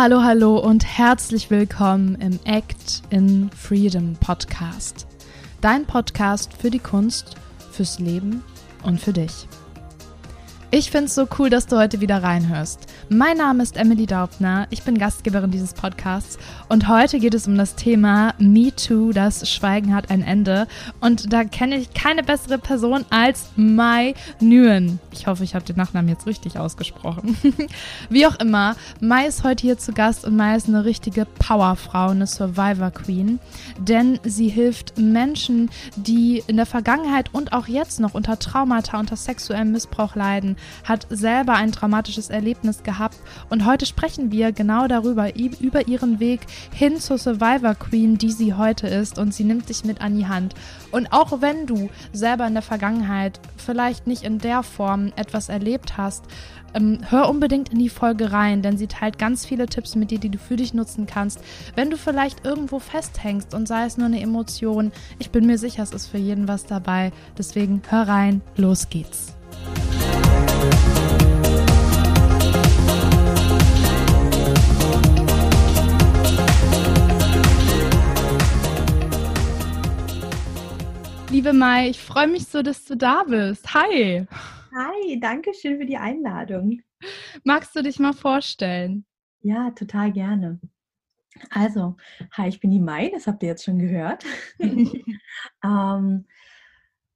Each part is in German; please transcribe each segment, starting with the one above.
Hallo, hallo und herzlich willkommen im Act in Freedom Podcast. Dein Podcast für die Kunst, fürs Leben und für dich. Ich finde es so cool, dass du heute wieder reinhörst. Mein Name ist Emily Daubner, ich bin Gastgeberin dieses Podcasts und heute geht es um das Thema Me Too, das Schweigen hat ein Ende. Und da kenne ich keine bessere Person als Mai Nguyen. Ich hoffe, ich habe den Nachnamen jetzt richtig ausgesprochen. Wie auch immer, Mai ist heute hier zu Gast und Mai ist eine richtige Powerfrau, eine Survivor Queen, denn sie hilft Menschen, die in der Vergangenheit und auch jetzt noch unter Traumata, unter sexuellem Missbrauch leiden, hat selber ein traumatisches Erlebnis gehabt und heute sprechen wir genau darüber, über ihren Weg hin zur Survivor Queen, die sie heute ist und sie nimmt dich mit an die Hand. Und auch wenn du selber in der Vergangenheit vielleicht nicht in der Form etwas erlebt hast, ähm, hör unbedingt in die Folge rein, denn sie teilt ganz viele Tipps mit dir, die du für dich nutzen kannst. Wenn du vielleicht irgendwo festhängst und sei es nur eine Emotion, ich bin mir sicher, es ist für jeden was dabei. Deswegen hör rein, los geht's. Liebe Mai, ich freue mich so, dass du da bist. Hi. Hi, danke schön für die Einladung. Magst du dich mal vorstellen? Ja, total gerne. Also, hi, ich bin die Mai, das habt ihr jetzt schon gehört. ähm,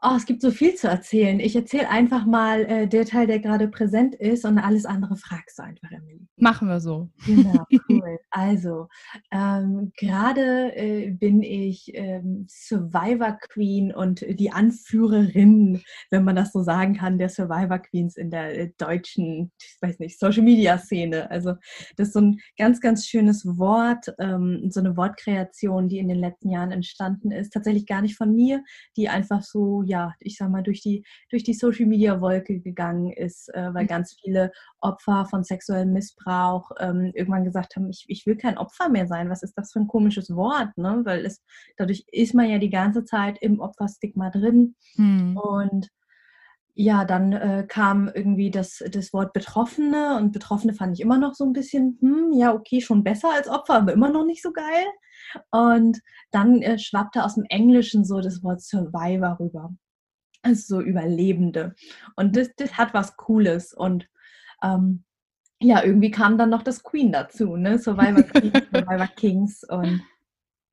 Oh, es gibt so viel zu erzählen. Ich erzähle einfach mal äh, der Teil, der gerade präsent ist und alles andere fragst du einfach, Emily. Machen wir so. Genau, cool. also, ähm, gerade äh, bin ich ähm, Survivor Queen und die Anführerin, wenn man das so sagen kann, der Survivor Queens in der äh, deutschen, ich weiß nicht, Social Media Szene. Also, das ist so ein ganz, ganz schönes Wort, ähm, so eine Wortkreation, die in den letzten Jahren entstanden ist. Tatsächlich gar nicht von mir, die einfach so, ja, ich sag mal, durch die, durch die Social Media Wolke gegangen ist, äh, weil mhm. ganz viele Opfer von sexuellem Missbrauch ähm, irgendwann gesagt haben, ich, ich will kein Opfer mehr sein. Was ist das für ein komisches Wort? Ne? Weil es, dadurch ist man ja die ganze Zeit im Opferstigma drin. Mhm. Und ja, dann äh, kam irgendwie das, das Wort Betroffene und Betroffene fand ich immer noch so ein bisschen, hm, ja, okay, schon besser als Opfer, aber immer noch nicht so geil. Und dann äh, schwappte aus dem Englischen so das Wort Survivor rüber also so Überlebende. Und das, das hat was Cooles. Und ähm, ja, irgendwie kam dann noch das Queen dazu, ne? Survivor Queen, Survivor Kings. Und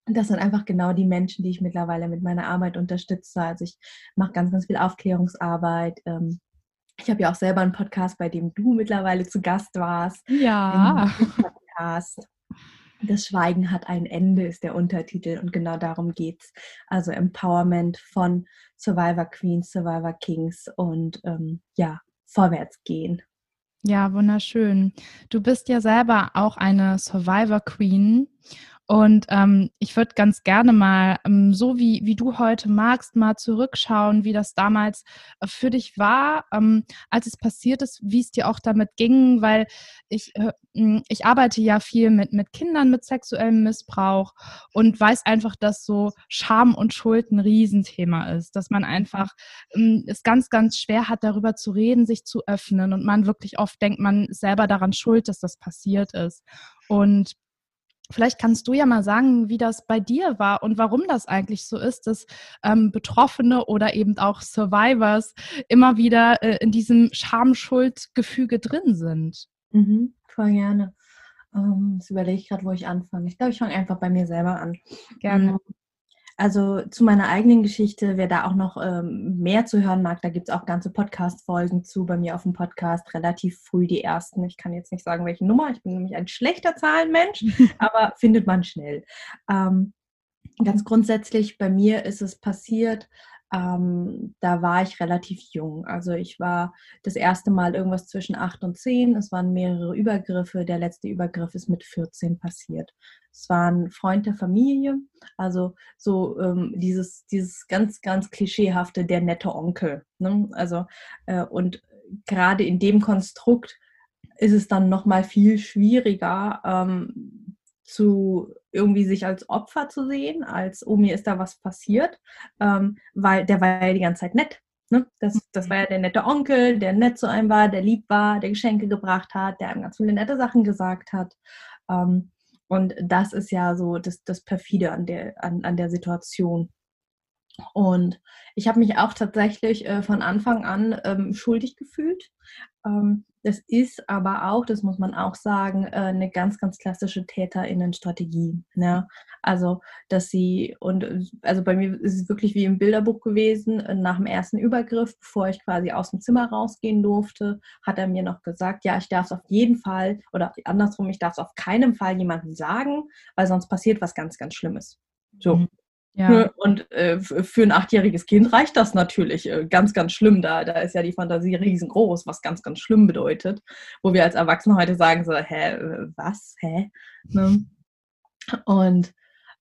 das sind einfach genau die Menschen, die ich mittlerweile mit meiner Arbeit unterstütze. Also ich mache ganz, ganz viel Aufklärungsarbeit. Ähm, ich habe ja auch selber einen Podcast, bei dem du mittlerweile zu Gast warst. Ja. Podcast. Das Schweigen hat ein Ende, ist der Untertitel und genau darum geht es. Also Empowerment von Survivor Queens, Survivor Kings und ähm, ja, vorwärts gehen. Ja, wunderschön. Du bist ja selber auch eine Survivor Queen und ähm, ich würde ganz gerne mal, ähm, so wie, wie du heute magst, mal zurückschauen, wie das damals äh, für dich war, ähm, als es passiert ist, wie es dir auch damit ging, weil ich, äh, ich arbeite ja viel mit, mit Kindern mit sexuellem Missbrauch und weiß einfach, dass so Scham und Schuld ein Riesenthema ist, dass man einfach ähm, es ganz, ganz schwer hat, darüber zu reden, sich zu öffnen und man wirklich oft denkt, man selber daran schuld, dass das passiert ist. Und Vielleicht kannst du ja mal sagen, wie das bei dir war und warum das eigentlich so ist, dass ähm, Betroffene oder eben auch Survivors immer wieder äh, in diesem Scham-Schuld-Gefüge drin sind. Mhm, voll gerne. Ähm, jetzt überlege ich gerade, wo ich anfange. Ich glaube, ich fange einfach bei mir selber an. Gerne. Also zu meiner eigenen Geschichte, wer da auch noch ähm, mehr zu hören mag, da gibt es auch ganze Podcast-Folgen zu bei mir auf dem Podcast, relativ früh die ersten. Ich kann jetzt nicht sagen, welche Nummer, ich bin nämlich ein schlechter Zahlenmensch, aber findet man schnell. Ähm, ganz grundsätzlich, bei mir ist es passiert, ähm, da war ich relativ jung. Also ich war das erste Mal irgendwas zwischen acht und zehn. Es waren mehrere Übergriffe. Der letzte Übergriff ist mit 14 passiert. Es war ein Freund der Familie, also so ähm, dieses, dieses ganz, ganz klischeehafte, der nette Onkel. Ne? Also äh, und gerade in dem Konstrukt ist es dann noch mal viel schwieriger, ähm, zu irgendwie sich als Opfer zu sehen, als oh mir ist da was passiert, ähm, weil der war ja die ganze Zeit nett. Ne? Das, das war ja der nette Onkel, der nett zu einem war, der lieb war, der Geschenke gebracht hat, der einem ganz viele nette Sachen gesagt hat. Ähm, und das ist ja so das, das Perfide an der, an, an der Situation. Und ich habe mich auch tatsächlich äh, von Anfang an ähm, schuldig gefühlt. Ähm, das ist aber auch, das muss man auch sagen, äh, eine ganz, ganz klassische Täterinnenstrategie. Ne? Also, dass sie, und also bei mir ist es wirklich wie im Bilderbuch gewesen, äh, nach dem ersten Übergriff, bevor ich quasi aus dem Zimmer rausgehen durfte, hat er mir noch gesagt, ja, ich darf es auf jeden Fall, oder andersrum, ich darf es auf keinen Fall jemandem sagen, weil sonst passiert was ganz, ganz Schlimmes. So. Mhm. Ja. Und äh, für ein achtjähriges Kind reicht das natürlich äh, ganz, ganz schlimm. Da, da ist ja die Fantasie riesengroß, was ganz, ganz schlimm bedeutet. Wo wir als Erwachsene heute sagen so, hä, äh, was, hä? Ne? Und,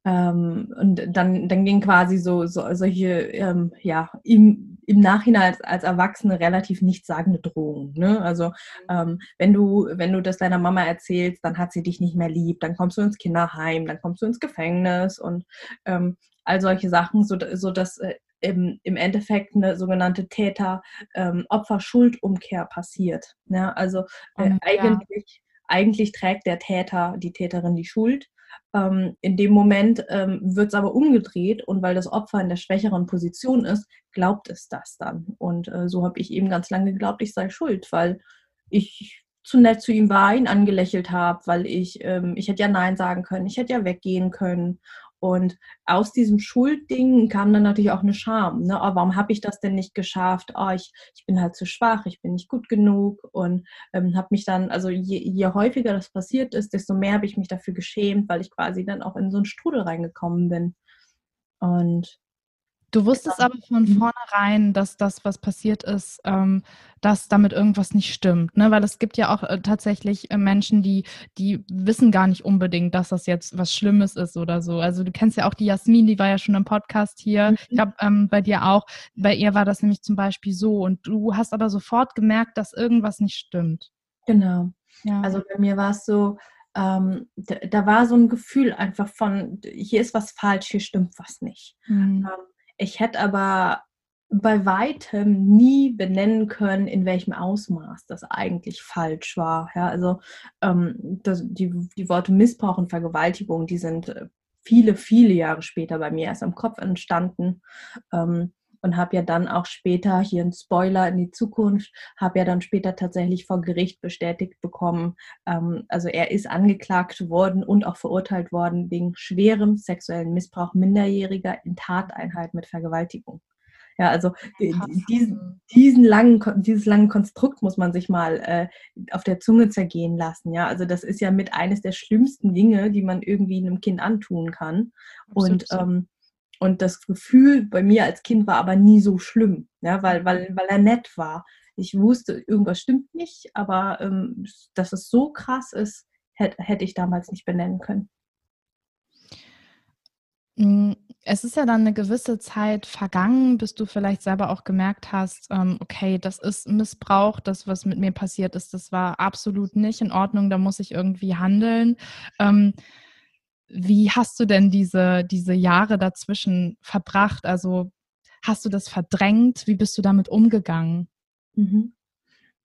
ähm, und dann, dann ging quasi so, so solche, ähm, ja, im, im Nachhinein als, als Erwachsene relativ nichtssagende Drohungen. Ne? Also mhm. ähm, wenn du, wenn du das deiner Mama erzählst, dann hat sie dich nicht mehr lieb, dann kommst du ins Kinderheim, dann kommst du ins Gefängnis und ähm, all solche Sachen, so, so dass äh, im, im Endeffekt eine sogenannte Täter-Opfer-Schuldumkehr ähm, passiert. Ne? Also äh, oh, eigentlich, eigentlich trägt der Täter, die Täterin die Schuld. Ähm, in dem Moment ähm, wird es aber umgedreht und weil das Opfer in der schwächeren Position ist, glaubt es das dann. Und äh, so habe ich eben ganz lange geglaubt, ich sei schuld, weil ich zu nett zu ihm war, ihn angelächelt habe, weil ich, ähm, ich hätte ja Nein sagen können, ich hätte ja weggehen können. Und aus diesem Schuldding kam dann natürlich auch eine Scham. Ne? Oh, warum habe ich das denn nicht geschafft? Oh, ich, ich bin halt zu schwach, ich bin nicht gut genug und ähm, habe mich dann, also je, je häufiger das passiert ist, desto mehr habe ich mich dafür geschämt, weil ich quasi dann auch in so einen Strudel reingekommen bin. Und Du wusstest genau. aber von mhm. vornherein, dass das, was passiert ist, ähm, dass damit irgendwas nicht stimmt, ne? Weil es gibt ja auch äh, tatsächlich äh, Menschen, die, die wissen gar nicht unbedingt, dass das jetzt was Schlimmes ist oder so. Also du kennst ja auch die Jasmin, die war ja schon im Podcast hier. Mhm. Ich glaube, ähm, bei dir auch. Bei ihr war das nämlich zum Beispiel so. Und du hast aber sofort gemerkt, dass irgendwas nicht stimmt. Genau. Ja. Also bei mir war es so, ähm, da, da, war so ein Gefühl einfach von, hier ist was falsch, hier stimmt was nicht. Mhm. Ähm, ich hätte aber bei weitem nie benennen können, in welchem Ausmaß das eigentlich falsch war. Ja, also ähm, das, die, die Worte Missbrauch und Vergewaltigung, die sind äh, viele, viele Jahre später bei mir erst am Kopf entstanden. Ähm, und habe ja dann auch später, hier ein Spoiler in die Zukunft, habe ja dann später tatsächlich vor Gericht bestätigt bekommen, ähm, also er ist angeklagt worden und auch verurteilt worden wegen schwerem sexuellen Missbrauch Minderjähriger in Tateinheit mit Vergewaltigung. Ja, also diesen, diesen langen, dieses lange Konstrukt muss man sich mal äh, auf der Zunge zergehen lassen. Ja, also das ist ja mit eines der schlimmsten Dinge, die man irgendwie einem Kind antun kann. Absolut. Und ähm, und das Gefühl bei mir als Kind war aber nie so schlimm, ja, weil, weil, weil er nett war. Ich wusste, irgendwas stimmt nicht, aber ähm, dass es so krass ist, hätte, hätte ich damals nicht benennen können. Hm, es ist ja dann eine gewisse Zeit vergangen, bis du vielleicht selber auch gemerkt hast, ähm, okay, das ist Missbrauch, das, was mit mir passiert ist, das war absolut nicht in Ordnung, da muss ich irgendwie handeln. Wie hast du denn diese, diese Jahre dazwischen verbracht? Also hast du das verdrängt? Wie bist du damit umgegangen? Mhm.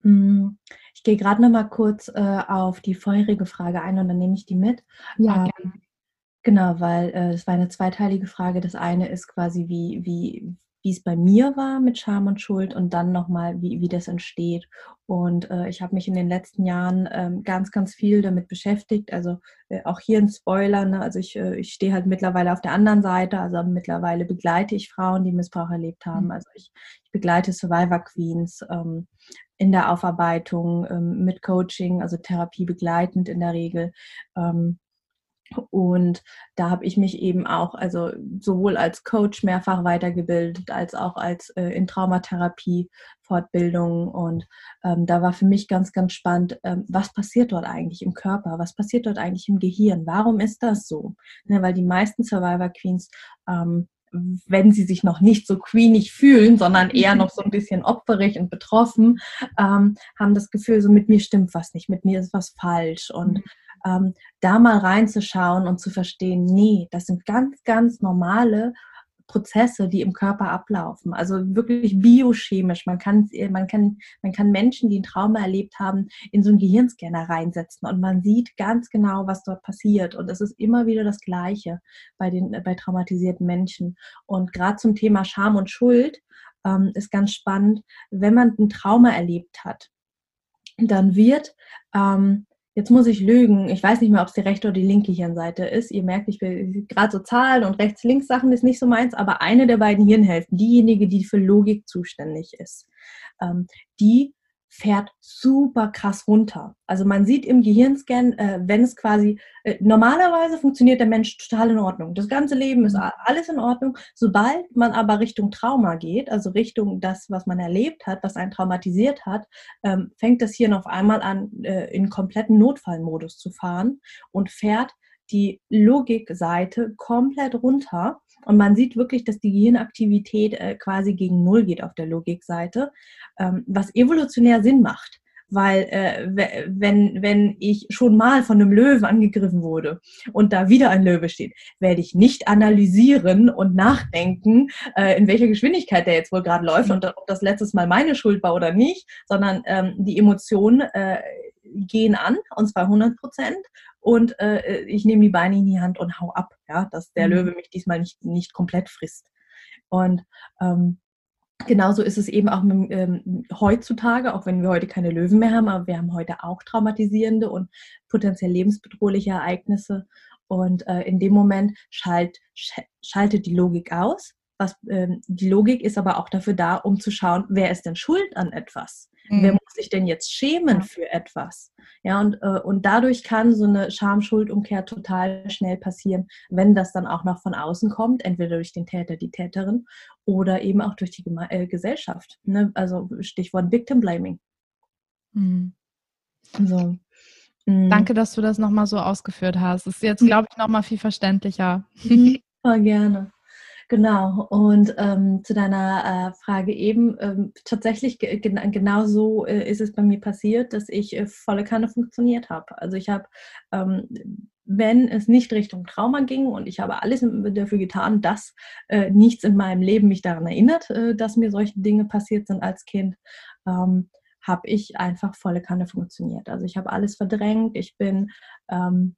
Mm, ich gehe gerade noch mal kurz äh, auf die vorherige Frage ein und dann nehme ich die mit. Ja, ähm, gerne. Genau, weil äh, es war eine zweiteilige Frage. Das eine ist quasi, wie, wie, wie es bei mir war mit Scham und Schuld und dann nochmal, wie, wie das entsteht. Und äh, ich habe mich in den letzten Jahren ähm, ganz, ganz viel damit beschäftigt. Also äh, auch hier ein Spoiler. Ne? Also ich, äh, ich stehe halt mittlerweile auf der anderen Seite. Also mittlerweile begleite ich Frauen, die Missbrauch erlebt haben. Mhm. Also ich, ich begleite Survivor Queens ähm, in der Aufarbeitung ähm, mit Coaching, also Therapie begleitend in der Regel. Ähm, und da habe ich mich eben auch, also sowohl als Coach mehrfach weitergebildet, als auch als äh, in Traumatherapie Fortbildung. Und ähm, da war für mich ganz, ganz spannend, ähm, was passiert dort eigentlich im Körper? Was passiert dort eigentlich im Gehirn? Warum ist das so? Ne, weil die meisten Survivor Queens ähm, wenn sie sich noch nicht so queenig fühlen, sondern eher noch so ein bisschen opferig und betroffen, ähm, haben das Gefühl, so mit mir stimmt was nicht, mit mir ist was falsch. Und mhm ähm, da mal reinzuschauen und zu verstehen, nee, das sind ganz, ganz normale Prozesse, die im Körper ablaufen. Also wirklich biochemisch. Man kann, man kann, man kann Menschen, die ein Trauma erlebt haben, in so einen Gehirnscanner reinsetzen und man sieht ganz genau, was dort passiert. Und es ist immer wieder das Gleiche bei den, bei traumatisierten Menschen. Und gerade zum Thema Scham und Schuld ähm, ist ganz spannend, wenn man ein Trauma erlebt hat, dann wird ähm, Jetzt muss ich lügen. Ich weiß nicht mehr, ob es die rechte oder die linke Hirnseite ist. Ihr merkt, ich will gerade so Zahlen und Rechts-Links-Sachen ist nicht so meins, aber eine der beiden Hirnhälften, diejenige, die für Logik zuständig ist, ähm, die fährt super krass runter. Also man sieht im Gehirnscan, äh, wenn es quasi, äh, normalerweise funktioniert der Mensch total in Ordnung. Das ganze Leben ist alles in Ordnung. Sobald man aber Richtung Trauma geht, also Richtung das, was man erlebt hat, was einen traumatisiert hat, ähm, fängt das Hirn auf einmal an, äh, in kompletten Notfallmodus zu fahren und fährt die Logikseite komplett runter und man sieht wirklich, dass die Gehirnaktivität äh, quasi gegen Null geht auf der Logikseite, ähm, was evolutionär Sinn macht. Weil äh, wenn, wenn ich schon mal von einem Löwen angegriffen wurde und da wieder ein Löwe steht, werde ich nicht analysieren und nachdenken, äh, in welcher Geschwindigkeit der jetzt wohl gerade läuft und ob das letztes Mal meine Schuld war oder nicht, sondern ähm, die Emotionen äh, gehen an, und zwar 100 Prozent und äh, ich nehme die Beine in die Hand und hau ab, ja, dass der mhm. Löwe mich diesmal nicht, nicht komplett frisst. Und ähm, genauso ist es eben auch mit, ähm, heutzutage, auch wenn wir heute keine Löwen mehr haben, aber wir haben heute auch traumatisierende und potenziell lebensbedrohliche Ereignisse. Und äh, in dem Moment schalt, schaltet die Logik aus. Was, ähm, die Logik ist aber auch dafür da, um zu schauen, wer ist denn schuld an etwas? Mhm. Wer muss sich denn jetzt schämen für etwas? Ja, und, äh, und dadurch kann so eine Scham-Schuldumkehr total schnell passieren, wenn das dann auch noch von außen kommt, entweder durch den Täter, die Täterin oder eben auch durch die Geme äh, Gesellschaft. Ne? Also Stichwort Victim Blaming. Mhm. So. Mhm. Danke, dass du das nochmal so ausgeführt hast. Das ist jetzt, glaube ich, nochmal viel verständlicher. Voll gerne. Genau, und ähm, zu deiner äh, Frage eben, ähm, tatsächlich gen genau so äh, ist es bei mir passiert, dass ich äh, volle Kanne funktioniert habe. Also ich habe, ähm, wenn es nicht Richtung Trauma ging und ich habe alles dafür getan, dass äh, nichts in meinem Leben mich daran erinnert, äh, dass mir solche Dinge passiert sind als Kind, ähm, habe ich einfach volle Kanne funktioniert. Also ich habe alles verdrängt, ich bin ähm,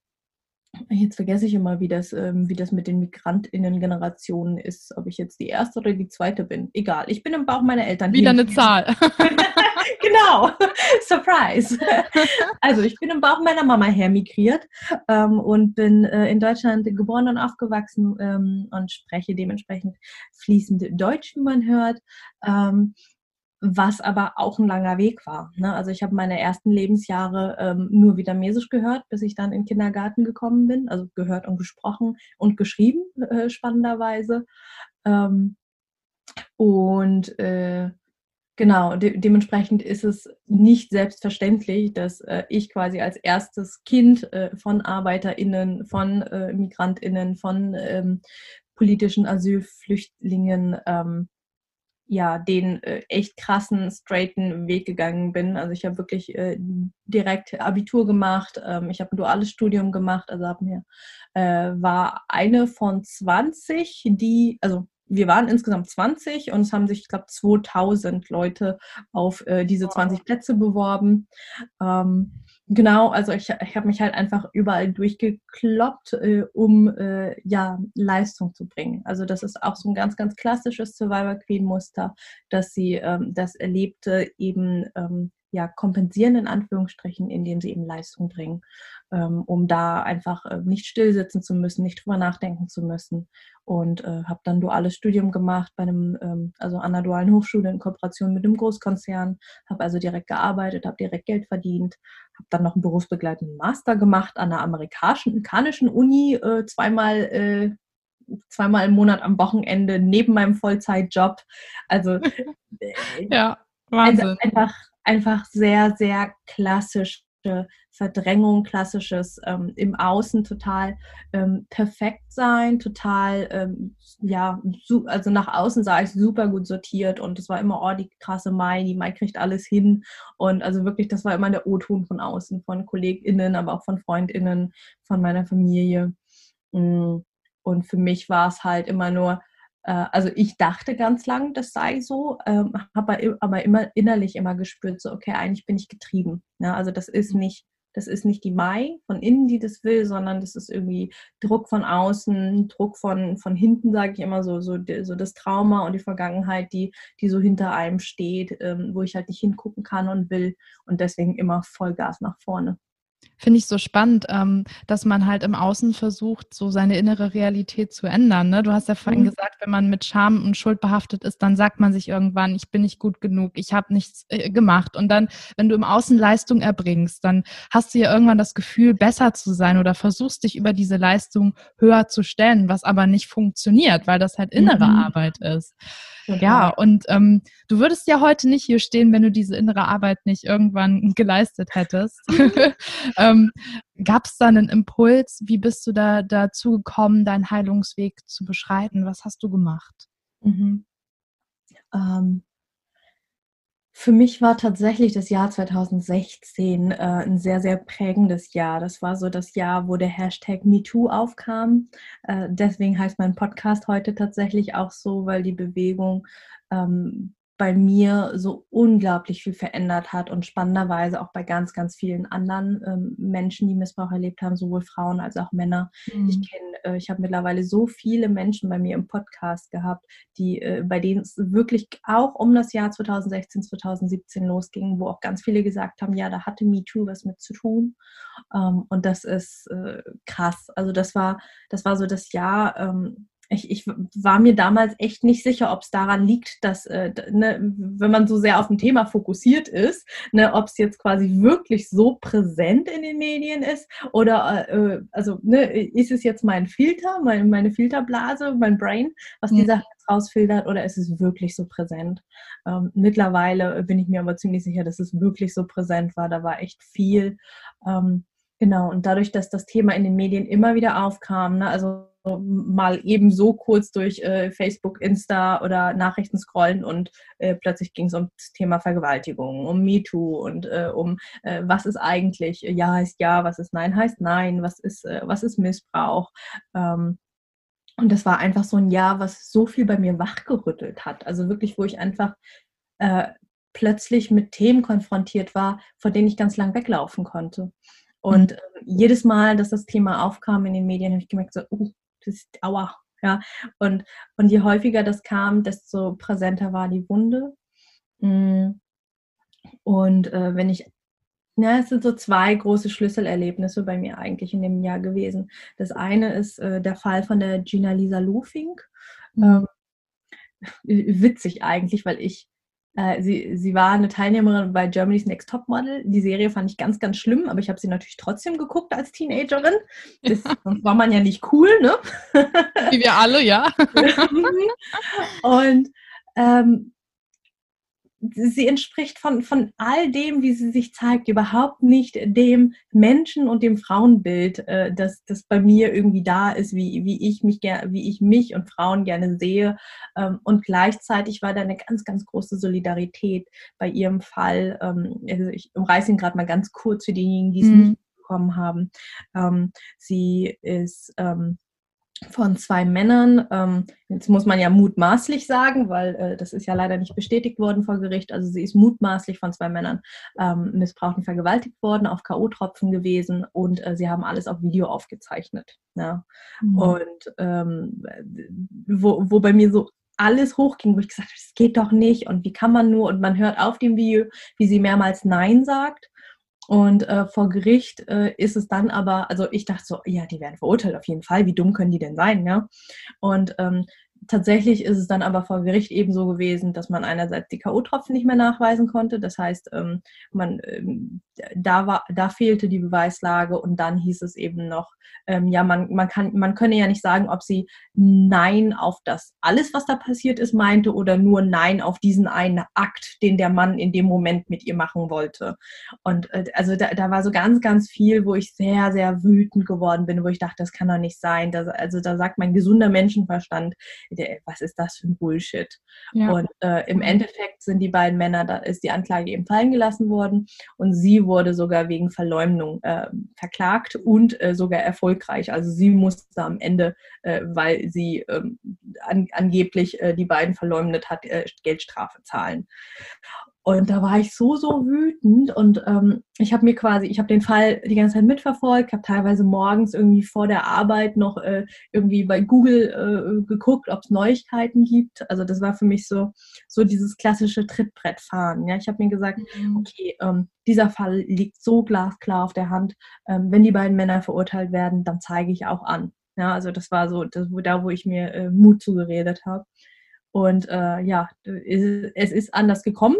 Jetzt vergesse ich immer, wie das, ähm, wie das mit den MigrantInnen-Generationen ist, ob ich jetzt die erste oder die zweite bin. Egal, ich bin im Bauch meiner Eltern. Wieder eine Zahl. genau, Surprise. Also ich bin im Bauch meiner Mama hermigriert ähm, und bin äh, in Deutschland geboren und aufgewachsen ähm, und spreche dementsprechend fließend Deutsch, wie man hört. Ähm, was aber auch ein langer Weg war. Ne? Also ich habe meine ersten Lebensjahre ähm, nur Vietnamesisch gehört, bis ich dann in den Kindergarten gekommen bin. Also gehört und gesprochen und geschrieben, äh, spannenderweise. Ähm, und äh, genau, de dementsprechend ist es nicht selbstverständlich, dass äh, ich quasi als erstes Kind äh, von ArbeiterInnen, von äh, MigrantInnen, von ähm, politischen Asylflüchtlingen ähm, ja, den äh, echt krassen, straighten Weg gegangen bin. Also ich habe wirklich äh, direkt Abitur gemacht, ähm, ich habe ein duales Studium gemacht, also hab mir, äh, war eine von 20, die, also wir waren insgesamt 20 und es haben sich, ich glaube, 2000 Leute auf äh, diese 20 Plätze beworben. Ähm, Genau, also ich, ich habe mich halt einfach überall durchgekloppt, äh, um äh, ja Leistung zu bringen. Also das ist auch so ein ganz, ganz klassisches Survivor Queen Muster, dass sie ähm, das Erlebte eben ähm, ja kompensieren in Anführungsstrichen, indem sie eben Leistung bringen ähm, um da einfach äh, nicht still sitzen zu müssen, nicht drüber nachdenken zu müssen. Und äh, habe dann duales Studium gemacht bei einem, ähm, also an einer dualen Hochschule in Kooperation mit einem Großkonzern, habe also direkt gearbeitet, habe direkt Geld verdient, habe dann noch einen berufsbegleitenden Master gemacht an einer amerikanischen Uni, äh, zweimal äh, zweimal im Monat am Wochenende neben meinem Vollzeitjob. Also äh, ja, Wahnsinn. einfach einfach sehr sehr klassisch Verdrängung, klassisches ähm, im Außen total ähm, perfekt sein, total, ähm, ja, also nach außen sah ich super gut sortiert und es war immer, oh, die krasse Mai, die Mai kriegt alles hin und also wirklich, das war immer der O-Ton von außen, von KollegInnen, aber auch von FreundInnen, von meiner Familie. Mm. Und für mich war es halt immer nur, also ich dachte ganz lang, das sei so, ähm, habe aber immer innerlich immer gespürt, so, okay, eigentlich bin ich getrieben. Ja, also das ist mhm. nicht, das ist nicht die Mai von innen, die das will, sondern das ist irgendwie Druck von außen, Druck von, von hinten, sage ich immer so, so, so das Trauma und die Vergangenheit, die, die so hinter einem steht, ähm, wo ich halt nicht hingucken kann und will und deswegen immer Vollgas nach vorne. Finde ich so spannend, ähm, dass man halt im Außen versucht, so seine innere Realität zu ändern. Ne? Du hast ja vorhin mhm. gesagt, wenn man mit Scham und Schuld behaftet ist, dann sagt man sich irgendwann, ich bin nicht gut genug, ich habe nichts äh, gemacht. Und dann, wenn du im Außen Leistung erbringst, dann hast du ja irgendwann das Gefühl, besser zu sein oder versuchst dich über diese Leistung höher zu stellen, was aber nicht funktioniert, weil das halt innere mhm. Arbeit ist. Total. Ja, und ähm, du würdest ja heute nicht hier stehen, wenn du diese innere Arbeit nicht irgendwann geleistet hättest. ähm, Gab es da einen Impuls? Wie bist du da dazu gekommen, deinen Heilungsweg zu beschreiten? Was hast du gemacht? Mhm. Ähm, für mich war tatsächlich das Jahr 2016 äh, ein sehr, sehr prägendes Jahr. Das war so das Jahr, wo der Hashtag MeToo aufkam. Äh, deswegen heißt mein Podcast heute tatsächlich auch so, weil die Bewegung ähm, bei mir so unglaublich viel verändert hat und spannenderweise auch bei ganz, ganz vielen anderen ähm, Menschen, die Missbrauch erlebt haben, sowohl Frauen als auch Männer. Mhm. Ich kenne, äh, ich habe mittlerweile so viele Menschen bei mir im Podcast gehabt, die, äh, bei denen es wirklich auch um das Jahr 2016, 2017 losging, wo auch ganz viele gesagt haben, ja, da hatte MeToo was mit zu tun. Ähm, und das ist äh, krass. Also das war, das war so das Jahr, ähm, ich, ich war mir damals echt nicht sicher, ob es daran liegt, dass, äh, ne, wenn man so sehr auf ein Thema fokussiert ist, ne, ob es jetzt quasi wirklich so präsent in den Medien ist oder, äh, also, ne, ist es jetzt mein Filter, mein, meine Filterblase, mein Brain, was die Sache jetzt rausfiltert oder ist es wirklich so präsent? Ähm, mittlerweile bin ich mir aber ziemlich sicher, dass es wirklich so präsent war. Da war echt viel. Ähm, genau, und dadurch, dass das Thema in den Medien immer wieder aufkam, ne, also mal eben so kurz durch äh, Facebook, Insta oder Nachrichten scrollen und äh, plötzlich ging es um das Thema Vergewaltigung, um MeToo und äh, um äh, was ist eigentlich Ja heißt Ja, was ist Nein heißt Nein, was ist, äh, was ist Missbrauch. Ähm, und das war einfach so ein Jahr, was so viel bei mir wachgerüttelt hat. Also wirklich, wo ich einfach äh, plötzlich mit Themen konfrontiert war, vor denen ich ganz lang weglaufen konnte. Und mhm. jedes Mal, dass das Thema aufkam in den Medien, habe ich gemerkt, so, uh, das ist aua. Ja, und, und je häufiger das kam, desto präsenter war die Wunde. Mm. Und äh, wenn ich, na, es sind so zwei große Schlüsselerlebnisse bei mir eigentlich in dem Jahr gewesen. Das eine ist äh, der Fall von der Gina Lisa Lufink. Mhm. Ähm, witzig eigentlich, weil ich äh, sie, sie war eine Teilnehmerin bei Germany's Next Top Model. Die Serie fand ich ganz, ganz schlimm, aber ich habe sie natürlich trotzdem geguckt als Teenagerin. Das, sonst war man ja nicht cool, ne? Wie wir alle, ja. Und ähm, sie entspricht von, von all dem, wie sie sich zeigt, überhaupt nicht dem Menschen und dem Frauenbild, äh, das, das bei mir irgendwie da ist, wie, wie, ich mich wie ich mich und Frauen gerne sehe. Ähm, und gleichzeitig war da eine ganz, ganz große Solidarität bei ihrem Fall. Ähm, also ich umreiße ihn gerade mal ganz kurz für diejenigen, die es mhm. nicht bekommen haben. Ähm, sie ist ähm, von zwei Männern. Ähm, jetzt muss man ja mutmaßlich sagen, weil äh, das ist ja leider nicht bestätigt worden vor Gericht. Also sie ist mutmaßlich von zwei Männern ähm, missbraucht und vergewaltigt worden, auf K.O.-Tropfen gewesen und äh, sie haben alles auf Video aufgezeichnet. Ja? Mhm. Und ähm, wo, wo bei mir so alles hochging, wo ich gesagt habe, das geht doch nicht und wie kann man nur und man hört auf dem Video, wie sie mehrmals Nein sagt und äh, vor Gericht äh, ist es dann aber, also ich dachte so, ja, die werden verurteilt auf jeden Fall. Wie dumm können die denn sein, ja? Und ähm, tatsächlich ist es dann aber vor Gericht eben so gewesen, dass man einerseits die K.O.-Tropfen nicht mehr nachweisen konnte. Das heißt, ähm, man, ähm, da, war, da fehlte die Beweislage und dann hieß es eben noch, ähm, ja, man, man, kann, man könne ja nicht sagen, ob sie Nein auf das alles, was da passiert ist, meinte oder nur Nein auf diesen einen Akt, den der Mann in dem Moment mit ihr machen wollte. Und äh, also da, da war so ganz, ganz viel, wo ich sehr, sehr wütend geworden bin, wo ich dachte, das kann doch nicht sein. Das, also da sagt mein gesunder Menschenverstand, was ist das für ein Bullshit? Ja. Und äh, im Endeffekt sind die beiden Männer, da ist die Anklage eben fallen gelassen worden und sie wurde sogar wegen Verleumdung äh, verklagt und äh, sogar erfolgreich. Also sie musste am Ende, äh, weil sie ähm, an, angeblich äh, die beiden verleumdet hat, äh, Geldstrafe zahlen. Und da war ich so, so wütend und ähm, ich habe mir quasi, ich habe den Fall die ganze Zeit mitverfolgt, habe teilweise morgens irgendwie vor der Arbeit noch äh, irgendwie bei Google äh, geguckt, ob es Neuigkeiten gibt. Also das war für mich so, so dieses klassische Trittbrettfahren. Ja, ich habe mir gesagt, mhm. okay, ähm, dieser Fall liegt so glasklar auf der Hand. Ähm, wenn die beiden Männer verurteilt werden, dann zeige ich auch an. Ja, also das war so das, wo, da, wo ich mir äh, Mut zugeredet habe. Und äh, ja, es ist anders gekommen.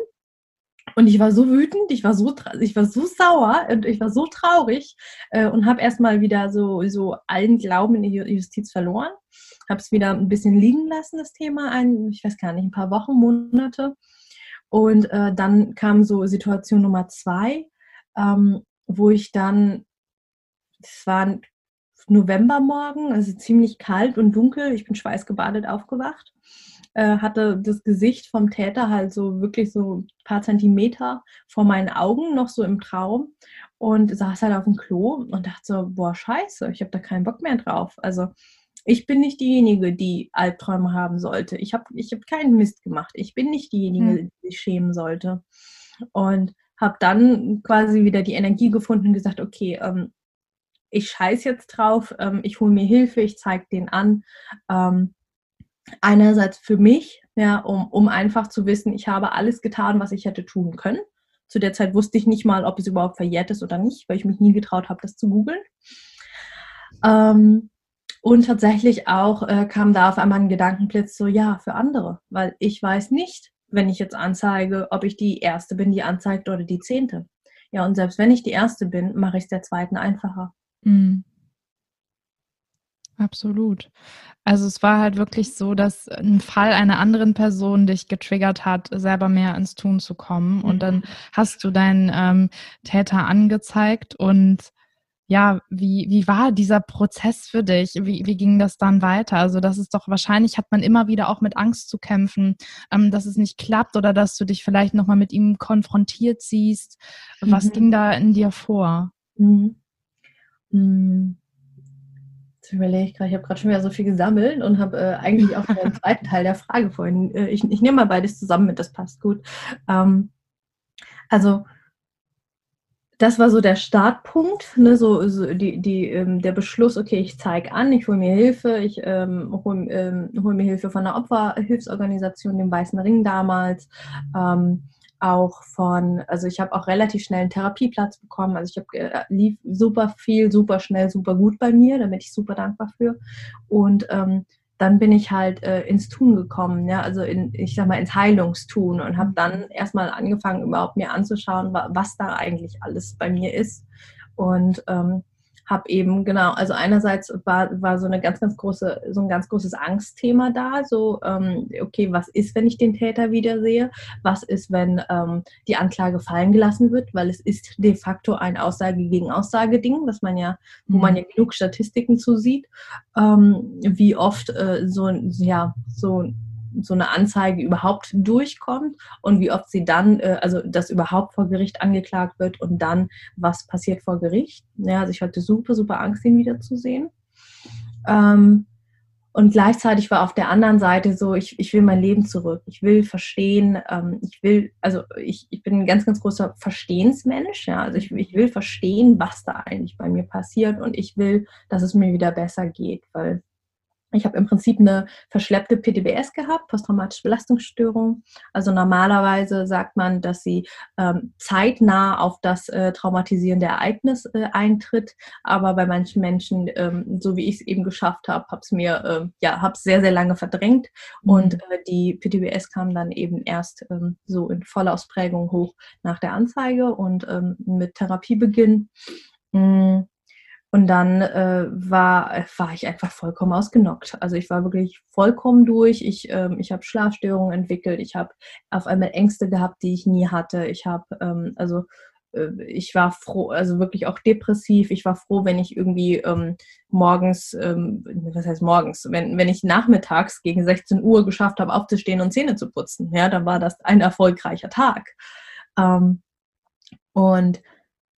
Und ich war so wütend, ich war so, ich war so sauer und ich war so traurig äh, und habe erstmal wieder so, so allen Glauben in die Justiz verloren. Habe es wieder ein bisschen liegen lassen, das Thema, ein, ich weiß gar nicht, ein paar Wochen, Monate. Und äh, dann kam so Situation Nummer zwei, ähm, wo ich dann, es war ein Novembermorgen, also ziemlich kalt und dunkel, ich bin schweißgebadet aufgewacht äh, hatte das Gesicht vom Täter halt so wirklich so ein paar Zentimeter vor meinen Augen, noch so im Traum und saß halt auf dem Klo und dachte so, boah, scheiße, ich habe da keinen Bock mehr drauf. Also ich bin nicht diejenige, die Albträume haben sollte. Ich habe ich hab keinen Mist gemacht. Ich bin nicht diejenige, hm. die sich schämen sollte. Und habe dann quasi wieder die Energie gefunden und gesagt, okay, ähm, ich scheiß jetzt drauf, ähm, ich hole mir Hilfe, ich zeige den an. Ähm, einerseits für mich, ja, um, um einfach zu wissen, ich habe alles getan, was ich hätte tun können. Zu der Zeit wusste ich nicht mal, ob es überhaupt verjährt ist oder nicht, weil ich mich nie getraut habe, das zu googeln. Ähm, und tatsächlich auch äh, kam da auf einmal ein Gedankenblitz so, ja, für andere, weil ich weiß nicht, wenn ich jetzt anzeige, ob ich die Erste bin, die anzeigt oder die Zehnte. Ja, und selbst wenn ich die Erste bin, mache ich es der Zweiten einfacher. Mhm. Absolut. Also es war halt wirklich so, dass ein Fall einer anderen Person dich getriggert hat, selber mehr ins Tun zu kommen. Und dann mhm. hast du deinen ähm, Täter angezeigt. Und ja, wie, wie war dieser Prozess für dich? Wie, wie ging das dann weiter? Also das ist doch wahrscheinlich, hat man immer wieder auch mit Angst zu kämpfen, ähm, dass es nicht klappt oder dass du dich vielleicht nochmal mit ihm konfrontiert siehst. Was mhm. ging da in dir vor? Mhm. Mhm. Jetzt überlege ich gerade, ich habe gerade schon wieder so viel gesammelt und habe äh, eigentlich auch den zweiten Teil der Frage vorhin. Äh, ich, ich nehme mal beides zusammen mit, das passt gut. Ähm, also, das war so der Startpunkt, ne, so, so die, die, ähm, der Beschluss, okay, ich zeige an, ich hole mir Hilfe, ich ähm, hole ähm, hol mir Hilfe von der Opferhilfsorganisation, dem Weißen Ring damals. Ähm, auch von, also ich habe auch relativ schnell einen Therapieplatz bekommen. Also ich habe äh, lief super viel, super schnell, super gut bei mir, da bin ich super dankbar für. Und ähm, dann bin ich halt äh, ins Tun gekommen, ja, also in, ich sag mal, ins Heilungstun und habe dann erstmal angefangen, überhaupt mir anzuschauen, was da eigentlich alles bei mir ist. Und ähm, habe eben, genau, also einerseits war, war so eine ganz, ganz große, so ein ganz großes Angstthema da, so, ähm, okay, was ist, wenn ich den Täter wiedersehe? Was ist, wenn ähm, die Anklage fallen gelassen wird? Weil es ist de facto ein Aussage gegen Aussage-Ding, was man ja, wo man mhm. ja genug Statistiken zu sieht, ähm, wie oft äh, so, ja, so so eine Anzeige überhaupt durchkommt und wie oft sie dann, äh, also dass überhaupt vor Gericht angeklagt wird und dann, was passiert vor Gericht. Ja, also ich hatte super, super Angst, ihn wiederzusehen. Ähm, und gleichzeitig war auf der anderen Seite so, ich, ich will mein Leben zurück. Ich will verstehen, ähm, ich will, also ich, ich bin ein ganz, ganz großer Verstehensmensch. Ja? Also ich, ich will verstehen, was da eigentlich bei mir passiert und ich will, dass es mir wieder besser geht, weil ich habe im Prinzip eine verschleppte PTBS gehabt, posttraumatische Belastungsstörung. Also normalerweise sagt man, dass sie ähm, zeitnah auf das äh, traumatisierende Ereignis äh, eintritt, aber bei manchen Menschen, ähm, so wie ich es eben geschafft habe, habe es mir äh, ja habe sehr sehr lange verdrängt mhm. und äh, die PTBS kam dann eben erst ähm, so in voller Ausprägung hoch nach der Anzeige und ähm, mit Therapiebeginn. Mhm und dann äh, war, war ich einfach vollkommen ausgenockt. Also ich war wirklich vollkommen durch. Ich, ähm, ich habe Schlafstörungen entwickelt. Ich habe auf einmal Ängste gehabt, die ich nie hatte. Ich habe, ähm, also äh, ich war froh, also wirklich auch depressiv. Ich war froh, wenn ich irgendwie ähm, morgens, ähm, was heißt morgens, wenn, wenn ich nachmittags gegen 16 Uhr geschafft habe, aufzustehen und Zähne zu putzen. Ja, dann war das ein erfolgreicher Tag. Ähm, und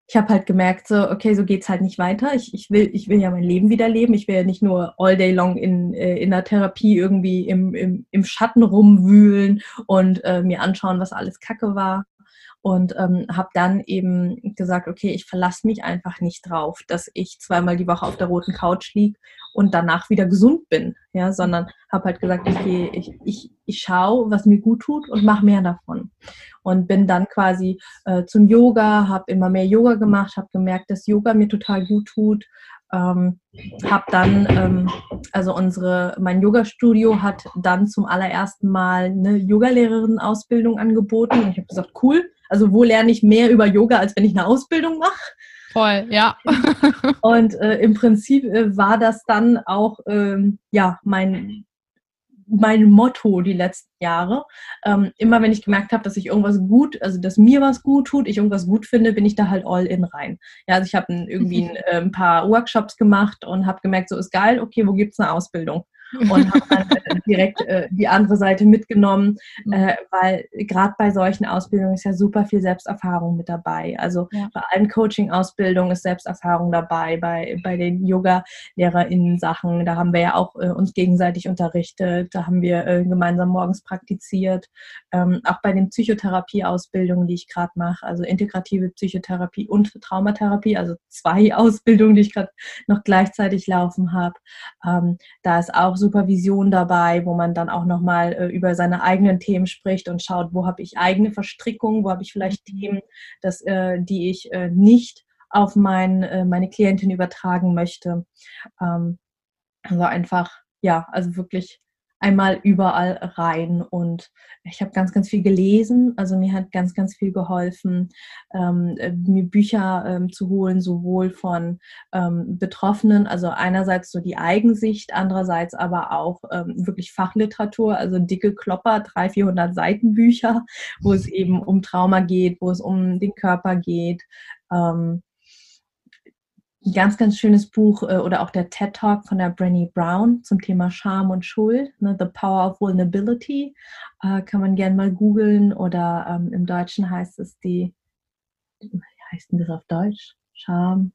ich habe halt gemerkt, so, okay, so geht's halt nicht weiter. Ich, ich, will, ich will ja mein Leben wieder leben. Ich will ja nicht nur all day long in, äh, in der Therapie irgendwie im, im, im Schatten rumwühlen und äh, mir anschauen, was alles Kacke war. Und ähm, habe dann eben gesagt, okay, ich verlasse mich einfach nicht drauf, dass ich zweimal die Woche auf der roten Couch liege und danach wieder gesund bin, ja, sondern habe halt gesagt, okay, ich, ich, ich schaue, was mir gut tut und mache mehr davon. Und bin dann quasi äh, zum Yoga, habe immer mehr Yoga gemacht, habe gemerkt, dass Yoga mir total gut tut. Ähm, habe dann, ähm, also unsere, mein Yoga-Studio hat dann zum allerersten Mal eine Yogalehrerin-Ausbildung angeboten. Und ich habe gesagt, cool, also wo lerne ich mehr über Yoga, als wenn ich eine Ausbildung mache? Voll, ja. Und äh, im Prinzip äh, war das dann auch ähm, ja mein mein Motto die letzten Jahre. Ähm, immer wenn ich gemerkt habe, dass ich irgendwas gut, also dass mir was gut tut, ich irgendwas gut finde, bin ich da halt all in rein. Ja, also ich habe irgendwie ein, äh, ein, paar Workshops gemacht und habe gemerkt, so ist geil, okay, wo gibt es eine Ausbildung? Und habe dann äh, direkt äh, die andere Seite mitgenommen, mhm. äh, weil gerade bei solchen Ausbildungen ist ja super viel Selbsterfahrung mit dabei. Also ja. bei allen Coaching-Ausbildungen ist Selbsterfahrung dabei, bei, bei den Yoga-LehrerInnen-Sachen, da haben wir ja auch äh, uns gegenseitig unterrichtet, da haben wir äh, gemeinsam morgens praktiziert. Ähm, auch bei den Psychotherapie-Ausbildungen, die ich gerade mache, also integrative Psychotherapie und Traumatherapie, also zwei Ausbildungen, die ich gerade noch gleichzeitig laufen habe. Ähm, da ist auch Supervision dabei, wo man dann auch nochmal äh, über seine eigenen Themen spricht und schaut, wo habe ich eigene Verstrickungen, wo habe ich vielleicht mhm. Themen, dass, äh, die ich äh, nicht auf mein, äh, meine Klientin übertragen möchte. Ähm, also einfach, ja, also wirklich einmal überall rein. Und ich habe ganz, ganz viel gelesen. Also mir hat ganz, ganz viel geholfen, ähm, äh, mir Bücher ähm, zu holen, sowohl von ähm, Betroffenen, also einerseits so die Eigensicht, andererseits aber auch ähm, wirklich Fachliteratur, also dicke Klopper, 300, 400 Seiten Bücher, wo es eben um Trauma geht, wo es um den Körper geht. Ähm, ein ganz, ganz schönes Buch äh, oder auch der TED Talk von der Brené Brown zum Thema Scham und Schuld, ne, The Power of Vulnerability, äh, kann man gerne mal googeln oder ähm, im Deutschen heißt es die, wie heißt denn das auf Deutsch? Scham,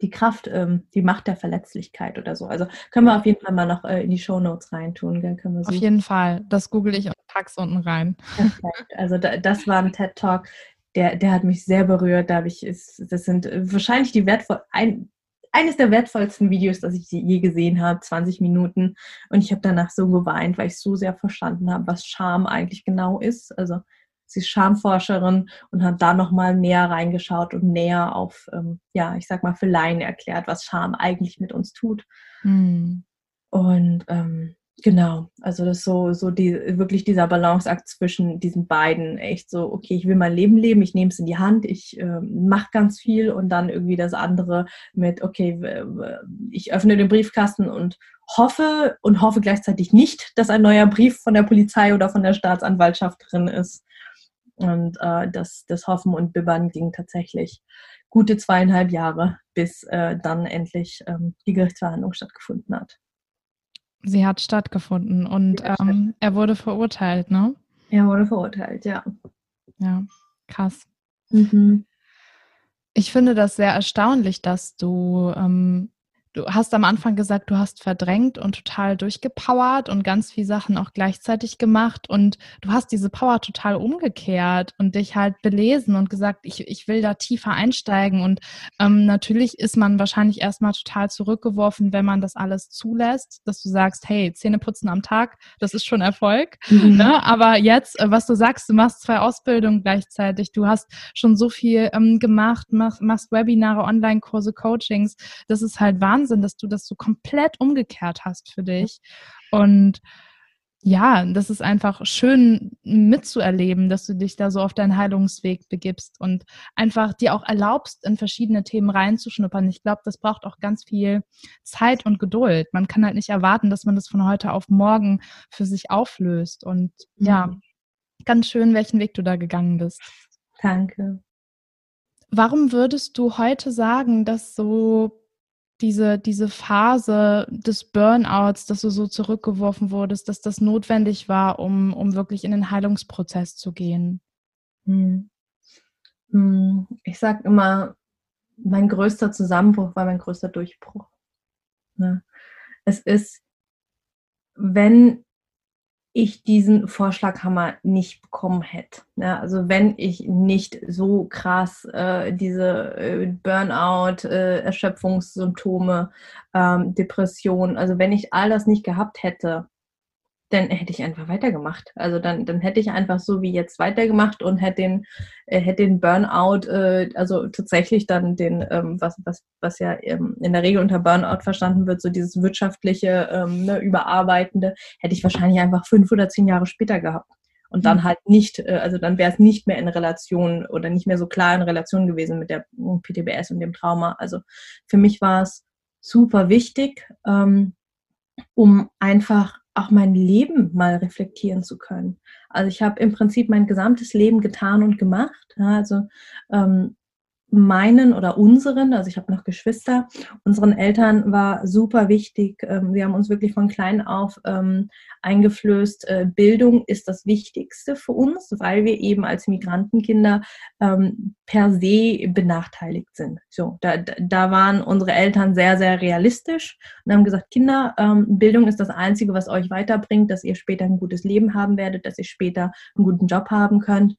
die Kraft, ähm, die Macht der Verletzlichkeit oder so. Also können wir auf jeden Fall mal noch äh, in die Show Notes reintun. Gell? Können wir auf jeden Fall, das google ich und pack's unten rein. Perfekt. Also da, das war ein TED Talk, der, der hat mich sehr berührt. Da habe ich, ist, das sind wahrscheinlich die wertvoll, ein, eines der wertvollsten Videos, das ich je gesehen habe, 20 Minuten. Und ich habe danach so geweint, weil ich so sehr verstanden habe, was Scham eigentlich genau ist. Also sie ist Schamforscherin und hat da nochmal näher reingeschaut und näher auf, ähm, ja, ich sag mal, für Laien erklärt, was Scham eigentlich mit uns tut. Mhm. Und ähm, Genau, also das ist so, so die, wirklich dieser Balanceakt zwischen diesen beiden, echt so, okay, ich will mein Leben leben, ich nehme es in die Hand, ich äh, mache ganz viel und dann irgendwie das andere mit, okay, ich öffne den Briefkasten und hoffe und hoffe gleichzeitig nicht, dass ein neuer Brief von der Polizei oder von der Staatsanwaltschaft drin ist. Und äh, das, das Hoffen und Bibbern ging tatsächlich gute zweieinhalb Jahre, bis äh, dann endlich ähm, die Gerichtsverhandlung stattgefunden hat. Sie hat stattgefunden und ähm, er wurde verurteilt, ne? Er wurde verurteilt, ja. Ja, krass. Mhm. Ich finde das sehr erstaunlich, dass du ähm, du hast am Anfang gesagt, du hast verdrängt und total durchgepowert und ganz viele Sachen auch gleichzeitig gemacht und du hast diese Power total umgekehrt und dich halt belesen und gesagt, ich, ich will da tiefer einsteigen und ähm, natürlich ist man wahrscheinlich erstmal total zurückgeworfen, wenn man das alles zulässt, dass du sagst, hey, Zähne putzen am Tag, das ist schon Erfolg. Mhm. Ne? Aber jetzt, äh, was du sagst, du machst zwei Ausbildungen gleichzeitig, du hast schon so viel ähm, gemacht, mach, machst Webinare, Online-Kurse, Coachings, das ist halt Wahnsinn Wahnsinn, dass du das so komplett umgekehrt hast für dich. Und ja, das ist einfach schön mitzuerleben, dass du dich da so auf deinen Heilungsweg begibst und einfach dir auch erlaubst, in verschiedene Themen reinzuschnuppern. Ich glaube, das braucht auch ganz viel Zeit und Geduld. Man kann halt nicht erwarten, dass man das von heute auf morgen für sich auflöst. Und ja, mhm. ganz schön, welchen Weg du da gegangen bist. Danke. warum würdest du heute sagen, dass so diese, diese Phase des Burnouts, dass du so zurückgeworfen wurdest, dass das notwendig war, um, um wirklich in den Heilungsprozess zu gehen? Hm. Hm. Ich sage immer, mein größter Zusammenbruch war mein größter Durchbruch. Ne? Es ist, wenn ich diesen Vorschlaghammer nicht bekommen hätte. Ja, also wenn ich nicht so krass äh, diese äh, Burnout, äh, Erschöpfungssymptome, ähm, Depression, also wenn ich all das nicht gehabt hätte, dann hätte ich einfach weitergemacht. Also dann, dann hätte ich einfach so wie jetzt weitergemacht und hätte den, äh, hätte den Burnout, äh, also tatsächlich dann den, ähm, was, was, was ja ähm, in der Regel unter Burnout verstanden wird, so dieses wirtschaftliche, ähm, ne, überarbeitende, hätte ich wahrscheinlich einfach fünf oder zehn Jahre später gehabt. Und dann mhm. halt nicht, äh, also dann wäre es nicht mehr in Relation oder nicht mehr so klar in Relation gewesen mit der PTBS und dem Trauma. Also für mich war es super wichtig, ähm, um einfach auch mein Leben mal reflektieren zu können. Also ich habe im Prinzip mein gesamtes Leben getan und gemacht. Also ähm, meinen oder unseren, also ich habe noch Geschwister, unseren Eltern war super wichtig. Ähm, wir haben uns wirklich von klein auf ähm, eingeflößt, äh, Bildung ist das Wichtigste für uns, weil wir eben als Migrantenkinder ähm, per se benachteiligt sind. So, da, da waren unsere Eltern sehr, sehr realistisch und haben gesagt, Kinder, Bildung ist das Einzige, was euch weiterbringt, dass ihr später ein gutes Leben haben werdet, dass ihr später einen guten Job haben könnt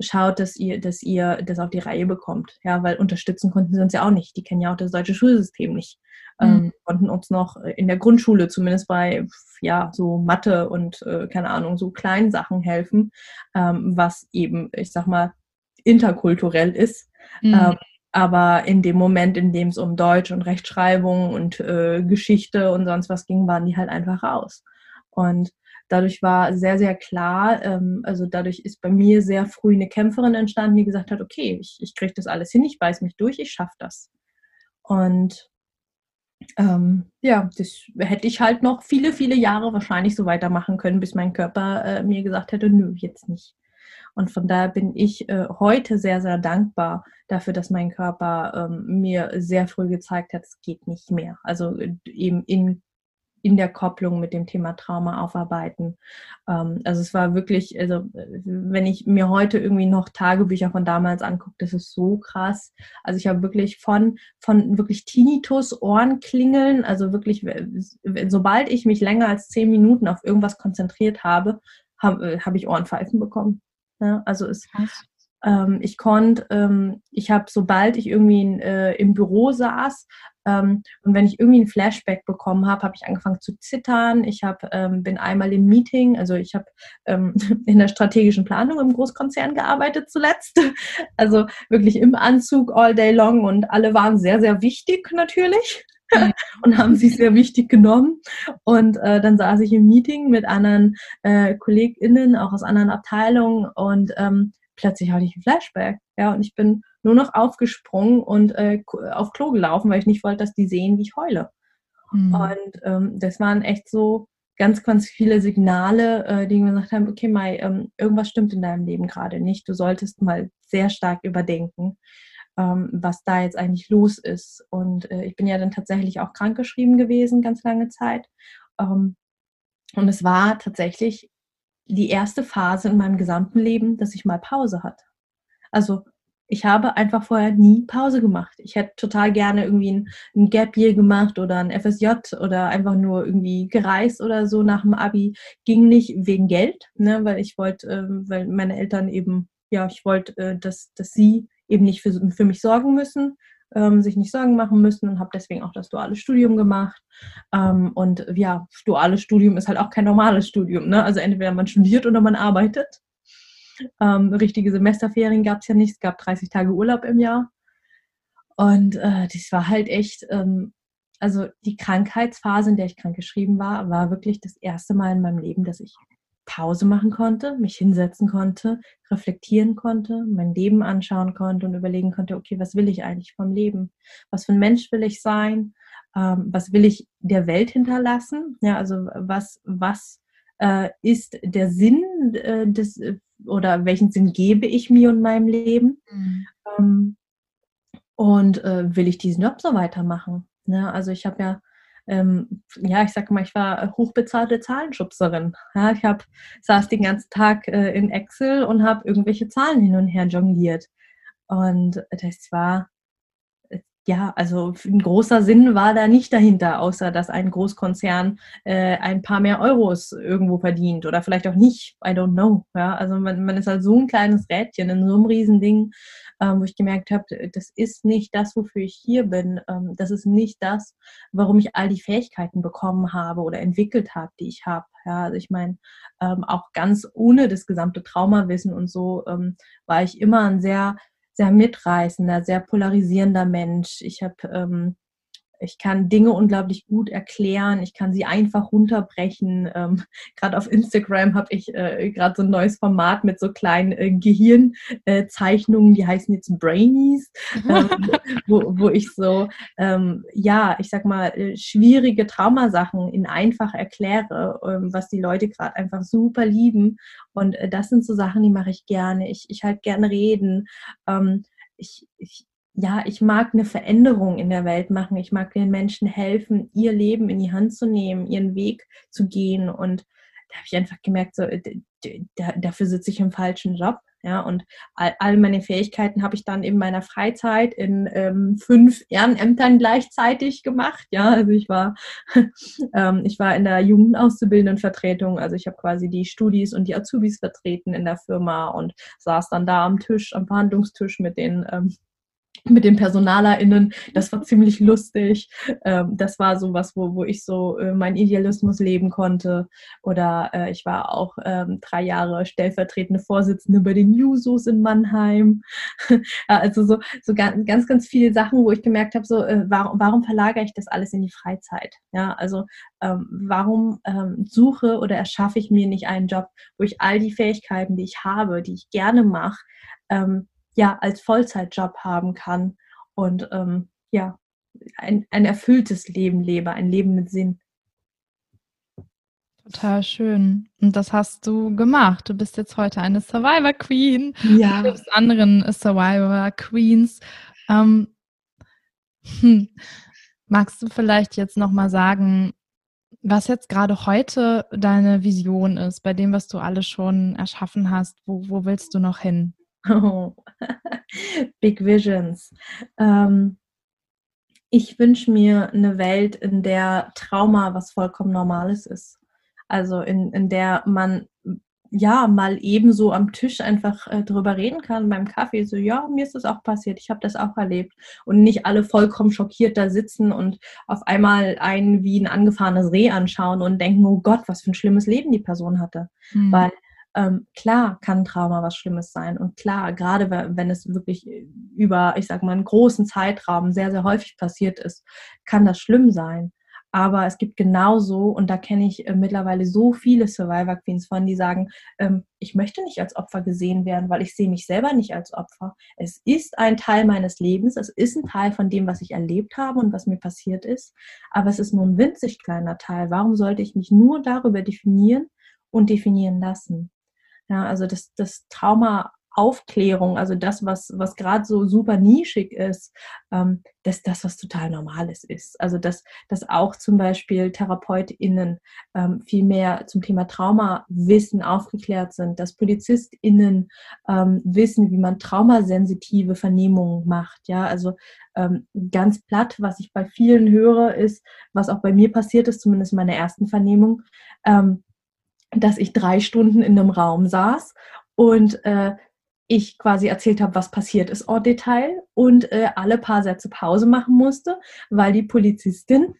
schaut, dass ihr, dass ihr das auf die Reihe bekommt. Ja, weil unterstützen konnten sie uns ja auch nicht. Die kennen ja auch das deutsche Schulsystem nicht. Mhm. Ähm, konnten uns noch in der Grundschule, zumindest bei ja so Mathe und äh, keine Ahnung, so kleinen Sachen helfen, ähm, was eben, ich sag mal, interkulturell ist. Mhm. Ähm, aber in dem Moment, in dem es um Deutsch und Rechtschreibung und äh, Geschichte und sonst was ging, waren die halt einfach raus. Und dadurch war sehr, sehr klar, ähm, also dadurch ist bei mir sehr früh eine Kämpferin entstanden, die gesagt hat, okay, ich, ich kriege das alles hin, ich beiß mich durch, ich schaffe das. Und ähm, ja, das hätte ich halt noch viele, viele Jahre wahrscheinlich so weitermachen können, bis mein Körper äh, mir gesagt hätte, nö, jetzt nicht. Und von daher bin ich äh, heute sehr, sehr dankbar dafür, dass mein Körper ähm, mir sehr früh gezeigt hat, es geht nicht mehr. Also äh, eben in in der Kopplung mit dem Thema Trauma aufarbeiten. Ähm, also es war wirklich, also wenn ich mir heute irgendwie noch Tagebücher von damals angucke, das ist so krass. Also ich habe wirklich von, von wirklich Tinnitus, Ohrenklingeln, also wirklich, sobald ich mich länger als zehn Minuten auf irgendwas konzentriert habe, habe äh, hab ich Ohrenpfeifen bekommen. Ja, also es, ähm, ich konnte, ähm, ich habe, sobald ich irgendwie in, äh, im Büro saß, ähm, und wenn ich irgendwie ein Flashback bekommen habe, habe ich angefangen zu zittern. Ich hab, ähm, bin einmal im Meeting, also ich habe ähm, in der strategischen Planung im Großkonzern gearbeitet zuletzt. Also wirklich im Anzug all day long und alle waren sehr, sehr wichtig natürlich und haben sich sehr wichtig genommen. Und äh, dann saß ich im Meeting mit anderen äh, KollegInnen, auch aus anderen Abteilungen und ähm, plötzlich hatte ich ein Flashback. Ja, und ich bin nur noch aufgesprungen und äh, auf Klo gelaufen, weil ich nicht wollte, dass die sehen, wie ich heule. Mhm. Und ähm, das waren echt so ganz, ganz viele Signale, äh, die mir gesagt haben, okay, Mai, ähm, irgendwas stimmt in deinem Leben gerade nicht. Du solltest mal sehr stark überdenken, ähm, was da jetzt eigentlich los ist. Und äh, ich bin ja dann tatsächlich auch krankgeschrieben gewesen, ganz lange Zeit. Ähm, und es war tatsächlich die erste Phase in meinem gesamten Leben, dass ich mal Pause hatte. Also ich habe einfach vorher nie Pause gemacht. Ich hätte total gerne irgendwie ein, ein Gap Year gemacht oder ein FSJ oder einfach nur irgendwie gereist oder so nach dem Abi. Ging nicht wegen Geld, ne, weil ich wollte, äh, weil meine Eltern eben, ja, ich wollte, äh, dass, dass sie eben nicht für, für mich sorgen müssen, ähm, sich nicht Sorgen machen müssen und habe deswegen auch das duale Studium gemacht. Ähm, und ja, duales Studium ist halt auch kein normales Studium. Ne? Also entweder man studiert oder man arbeitet. Ähm, richtige Semesterferien gab es ja nicht. Es gab 30 Tage Urlaub im Jahr. Und äh, das war halt echt, ähm, also die Krankheitsphase, in der ich krankgeschrieben war, war wirklich das erste Mal in meinem Leben, dass ich Pause machen konnte, mich hinsetzen konnte, reflektieren konnte, mein Leben anschauen konnte und überlegen konnte, okay, was will ich eigentlich vom Leben? Was für ein Mensch will ich sein? Ähm, was will ich der Welt hinterlassen? Ja, also was, was äh, ist der Sinn äh, des, äh, oder welchen Sinn gebe ich mir und meinem Leben? Mhm. Ähm, und äh, will ich diesen Job so weitermachen? Ne? Also ich habe ja, ähm, ja, ich sage mal, ich war hochbezahlte Zahlenschubserin. Ja, ich hab, saß den ganzen Tag äh, in Excel und habe irgendwelche Zahlen hin und her jongliert. Und das war, ja, also ein großer Sinn war da nicht dahinter, außer dass ein Großkonzern äh, ein paar mehr Euros irgendwo verdient oder vielleicht auch nicht. I don't know. Ja, also man, man ist halt so ein kleines Rädchen in so einem Riesending, ähm, wo ich gemerkt habe, das ist nicht das, wofür ich hier bin. Ähm, das ist nicht das, warum ich all die Fähigkeiten bekommen habe oder entwickelt habe, die ich habe. Ja, also ich meine, ähm, auch ganz ohne das gesamte Traumawissen und so ähm, war ich immer ein sehr sehr mitreißender, sehr polarisierender Mensch. Ich habe ähm, ich kann Dinge unglaublich gut erklären, ich kann sie einfach runterbrechen. Ähm, gerade auf Instagram habe ich äh, gerade so ein neues Format mit so kleinen äh, Gehirnzeichnungen, äh, die heißen jetzt Brainies, ähm, wo, wo ich so, ähm, ja, ich sag mal, äh, schwierige Traumasachen in einfach erkläre, ähm, was die Leute gerade einfach super lieben. Und äh, das sind so Sachen, die mache ich gerne. Ich, ich halt gerne reden. Ähm, ich, ich, ja, ich mag eine Veränderung in der Welt machen. Ich mag den Menschen helfen, ihr Leben in die Hand zu nehmen, ihren Weg zu gehen. Und da habe ich einfach gemerkt, so, dafür sitze ich im falschen Job. Ja, und all, all meine Fähigkeiten habe ich dann in meiner Freizeit in ähm, fünf Ehrenämtern gleichzeitig gemacht. Ja, also ich war, ähm, ich war in der Jugendauszubildendenvertretung, also ich habe quasi die Studis und die Azubis vertreten in der Firma und saß dann da am Tisch, am Verhandlungstisch mit den ähm, mit den PersonalerInnen. Das war ziemlich lustig. Ähm, das war so was, wo, wo ich so äh, meinen Idealismus leben konnte. Oder äh, ich war auch ähm, drei Jahre stellvertretende Vorsitzende bei den Jusos in Mannheim. also so, so ganz, ganz, ganz viele Sachen, wo ich gemerkt habe, so, äh, warum, warum verlagere ich das alles in die Freizeit? Ja, also ähm, warum suche oder erschaffe ich mir nicht einen Job, wo ich all die Fähigkeiten, die ich habe, die ich gerne mache, ähm, ja als Vollzeitjob haben kann und ähm, ja ein, ein erfülltes Leben lebe, ein Leben mit Sinn. Total schön. Und das hast du gemacht. Du bist jetzt heute eine Survivor Queen. Ja. Du hilfst anderen Survivor Queens. Ähm, hm. Magst du vielleicht jetzt nochmal sagen, was jetzt gerade heute deine Vision ist, bei dem, was du alles schon erschaffen hast? Wo, wo willst du noch hin? Oh. Big Visions. Ähm, ich wünsche mir eine Welt, in der Trauma was vollkommen Normales ist. Also in, in der man ja mal ebenso am Tisch einfach äh, drüber reden kann beim Kaffee. So, ja, mir ist das auch passiert, ich habe das auch erlebt. Und nicht alle vollkommen schockiert da sitzen und auf einmal einen wie ein angefahrenes Reh anschauen und denken, oh Gott, was für ein schlimmes Leben die Person hatte. Mhm. Weil ähm, klar kann Trauma was Schlimmes sein und klar, gerade wenn es wirklich über, ich sag mal, einen großen Zeitraum sehr, sehr häufig passiert ist, kann das schlimm sein. Aber es gibt genauso, und da kenne ich äh, mittlerweile so viele Survivor Queens von, die sagen, ähm, ich möchte nicht als Opfer gesehen werden, weil ich sehe mich selber nicht als Opfer. Es ist ein Teil meines Lebens, es ist ein Teil von dem, was ich erlebt habe und was mir passiert ist, aber es ist nur ein winzig kleiner Teil. Warum sollte ich mich nur darüber definieren und definieren lassen? Ja, also das, das Trauma Aufklärung, also das, was, was gerade so super nischig ist, ähm, dass das was total Normales ist. Also dass, dass auch zum Beispiel TherapeutInnen ähm, viel mehr zum Thema Traumawissen aufgeklärt sind, dass PolizistInnen ähm, wissen, wie man traumasensitive Vernehmungen macht. Ja, also ähm, ganz platt, was ich bei vielen höre, ist, was auch bei mir passiert ist, zumindest in meiner ersten Vernehmung, ähm, dass ich drei Stunden in einem Raum saß und äh, ich quasi erzählt habe, was passiert ist, en Detail und äh, alle paar Sätze Pause machen musste, weil die Polizistin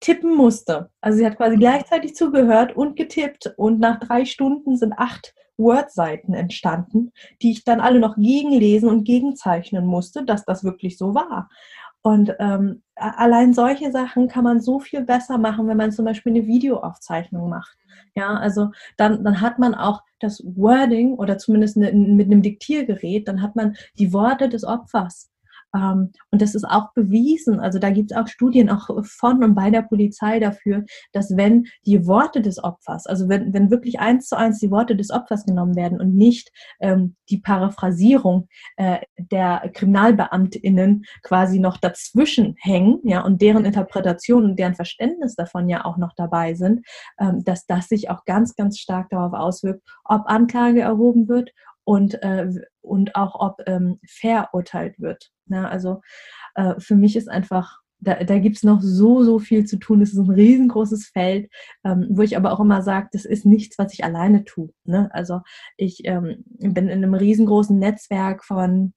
tippen musste. Also sie hat quasi gleichzeitig zugehört und getippt und nach drei Stunden sind acht Word-Seiten entstanden, die ich dann alle noch gegenlesen und gegenzeichnen musste, dass das wirklich so war. Und ähm, allein solche Sachen kann man so viel besser machen, wenn man zum Beispiel eine Videoaufzeichnung macht. Ja, also dann, dann hat man auch das Wording oder zumindest eine, mit einem Diktiergerät, dann hat man die Worte des Opfers. Ähm, und das ist auch bewiesen. Also da gibt es auch Studien auch von und bei der Polizei dafür, dass wenn die Worte des Opfers, also wenn, wenn wirklich eins zu eins die Worte des Opfers genommen werden und nicht ähm, die Paraphrasierung äh, der KriminalbeamtInnen quasi noch dazwischen hängen, ja, und deren Interpretation und deren Verständnis davon ja auch noch dabei sind, ähm, dass das sich auch ganz, ganz stark darauf auswirkt, ob Anklage erhoben wird und, äh, und auch ob ähm, verurteilt wird. Ja, also äh, für mich ist einfach, da, da gibt es noch so, so viel zu tun. Es ist ein riesengroßes Feld, ähm, wo ich aber auch immer sage, das ist nichts, was ich alleine tue. Ne? Also ich ähm, bin in einem riesengroßen Netzwerk von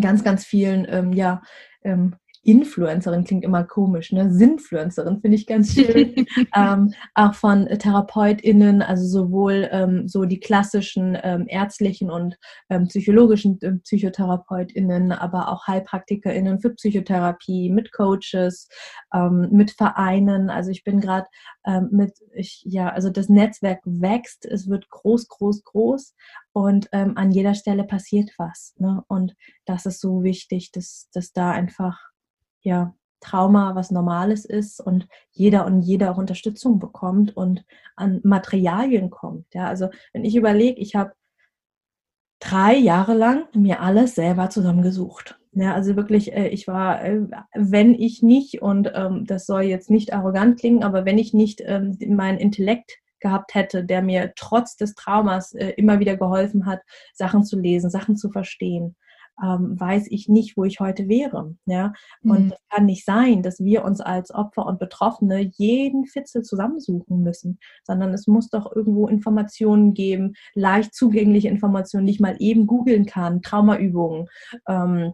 ganz, ganz vielen ähm, ja, ähm, Influencerin klingt immer komisch, ne? Sinfluencerin finde ich ganz schön. ähm, auch von TherapeutInnen, also sowohl ähm, so die klassischen ähm, ärztlichen und ähm, psychologischen äh, PsychotherapeutInnen, aber auch HeilpraktikerInnen für Psychotherapie, mit Coaches, ähm, mit Vereinen. Also ich bin gerade ähm, mit, ich, ja, also das Netzwerk wächst, es wird groß, groß, groß und an jeder Stelle passiert was. Ne? Und das ist so wichtig, dass, dass da einfach ja, Trauma was Normales ist und jeder und jeder auch Unterstützung bekommt und an Materialien kommt. Ja, also wenn ich überlege, ich habe drei Jahre lang mir alles selber zusammengesucht. Ja, also wirklich, äh, ich war, äh, wenn ich nicht, und ähm, das soll jetzt nicht arrogant klingen, aber wenn ich nicht ähm, meinen Intellekt gehabt hätte, der mir trotz des Traumas äh, immer wieder geholfen hat, Sachen zu lesen, Sachen zu verstehen, ähm, weiß ich nicht, wo ich heute wäre. Ja? Und mhm. es kann nicht sein, dass wir uns als Opfer und Betroffene jeden Fitzel zusammensuchen müssen, sondern es muss doch irgendwo Informationen geben, leicht zugängliche Informationen, die ich mal eben googeln kann, Traumaübungen. Ähm,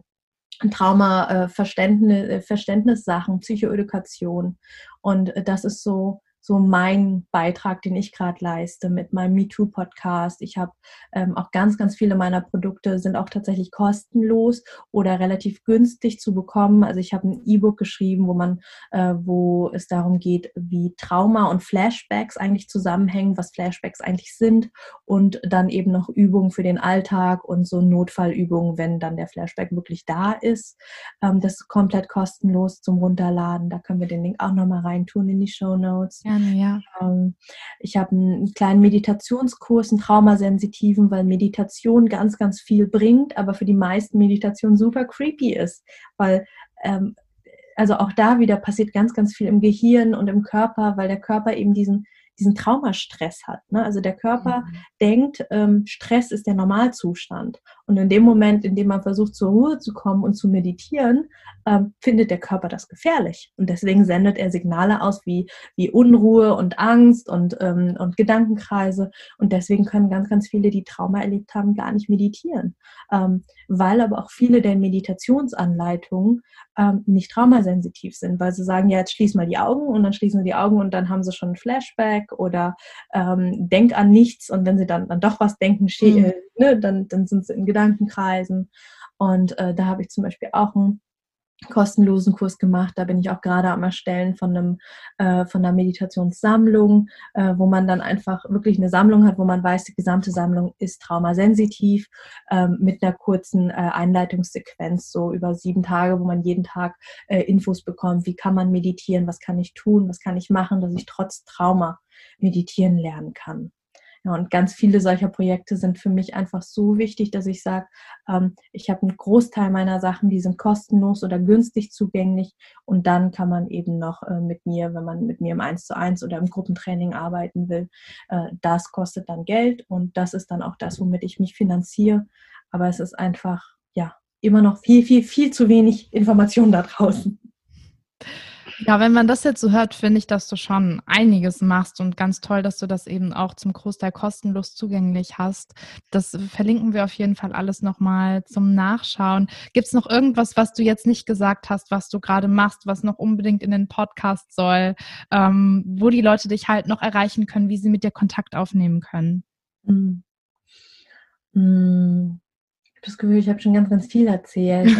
Trauma-Verständnissachen, äh, Psychoedukation. Und äh, das ist so so mein Beitrag, den ich gerade leiste mit meinem MeToo-Podcast. Ich habe ähm, auch ganz, ganz viele meiner Produkte sind auch tatsächlich kostenlos oder relativ günstig zu bekommen. Also ich habe ein E-Book geschrieben, wo man, äh, wo es darum geht, wie Trauma und Flashbacks eigentlich zusammenhängen, was Flashbacks eigentlich sind und dann eben noch Übungen für den Alltag und so Notfallübungen, wenn dann der Flashback wirklich da ist. Ähm, das ist komplett kostenlos zum Runterladen. Da können wir den Link auch nochmal reintun in die Show Notes. Ja gerne, ja. Ähm, ich habe einen kleinen Meditationskurs, einen traumasensitiven, weil Meditation ganz, ganz viel bringt, aber für die meisten Meditation super creepy ist, weil ähm, also auch da wieder passiert ganz, ganz viel im Gehirn und im Körper, weil der Körper eben diesen diesen Traumastress hat. Ne? Also der Körper mhm. denkt, ähm, Stress ist der Normalzustand. Und in dem Moment, in dem man versucht, zur Ruhe zu kommen und zu meditieren, ähm, findet der Körper das gefährlich. Und deswegen sendet er Signale aus wie, wie Unruhe und Angst und, ähm, und Gedankenkreise. Und deswegen können ganz, ganz viele, die Trauma erlebt haben, gar nicht meditieren. Ähm, weil aber auch viele der Meditationsanleitungen ähm, nicht traumasensitiv sind, weil sie sagen, ja, jetzt schließ mal die Augen und dann schließen sie die Augen und dann haben sie schon ein Flashback oder ähm, denk an nichts und wenn sie dann, dann doch was denken, mhm. Ne, dann, dann sind sie in Gedankenkreisen. Und äh, da habe ich zum Beispiel auch ein kostenlosen Kurs gemacht. Da bin ich auch gerade am Erstellen von einem äh, von einer Meditationssammlung, äh, wo man dann einfach wirklich eine Sammlung hat, wo man weiß, die gesamte Sammlung ist traumasensitiv ähm, mit einer kurzen äh, Einleitungssequenz so über sieben Tage, wo man jeden Tag äh, Infos bekommt, wie kann man meditieren, was kann ich tun, was kann ich machen, dass ich trotz Trauma meditieren lernen kann. Ja, und ganz viele solcher Projekte sind für mich einfach so wichtig, dass ich sage, ähm, ich habe einen Großteil meiner Sachen, die sind kostenlos oder günstig zugänglich und dann kann man eben noch äh, mit mir, wenn man mit mir im 1 zu 1 oder im Gruppentraining arbeiten will, äh, das kostet dann Geld und das ist dann auch das, womit ich mich finanziere. Aber es ist einfach, ja, immer noch viel, viel, viel zu wenig Information da draußen. Ja, wenn man das jetzt so hört, finde ich, dass du schon einiges machst und ganz toll, dass du das eben auch zum Großteil kostenlos zugänglich hast. Das verlinken wir auf jeden Fall alles nochmal zum Nachschauen. Gibt es noch irgendwas, was du jetzt nicht gesagt hast, was du gerade machst, was noch unbedingt in den Podcast soll, ähm, wo die Leute dich halt noch erreichen können, wie sie mit dir Kontakt aufnehmen können? Hm. Hm. Habe das Gefühl, ich habe schon ganz, ganz viel erzählt.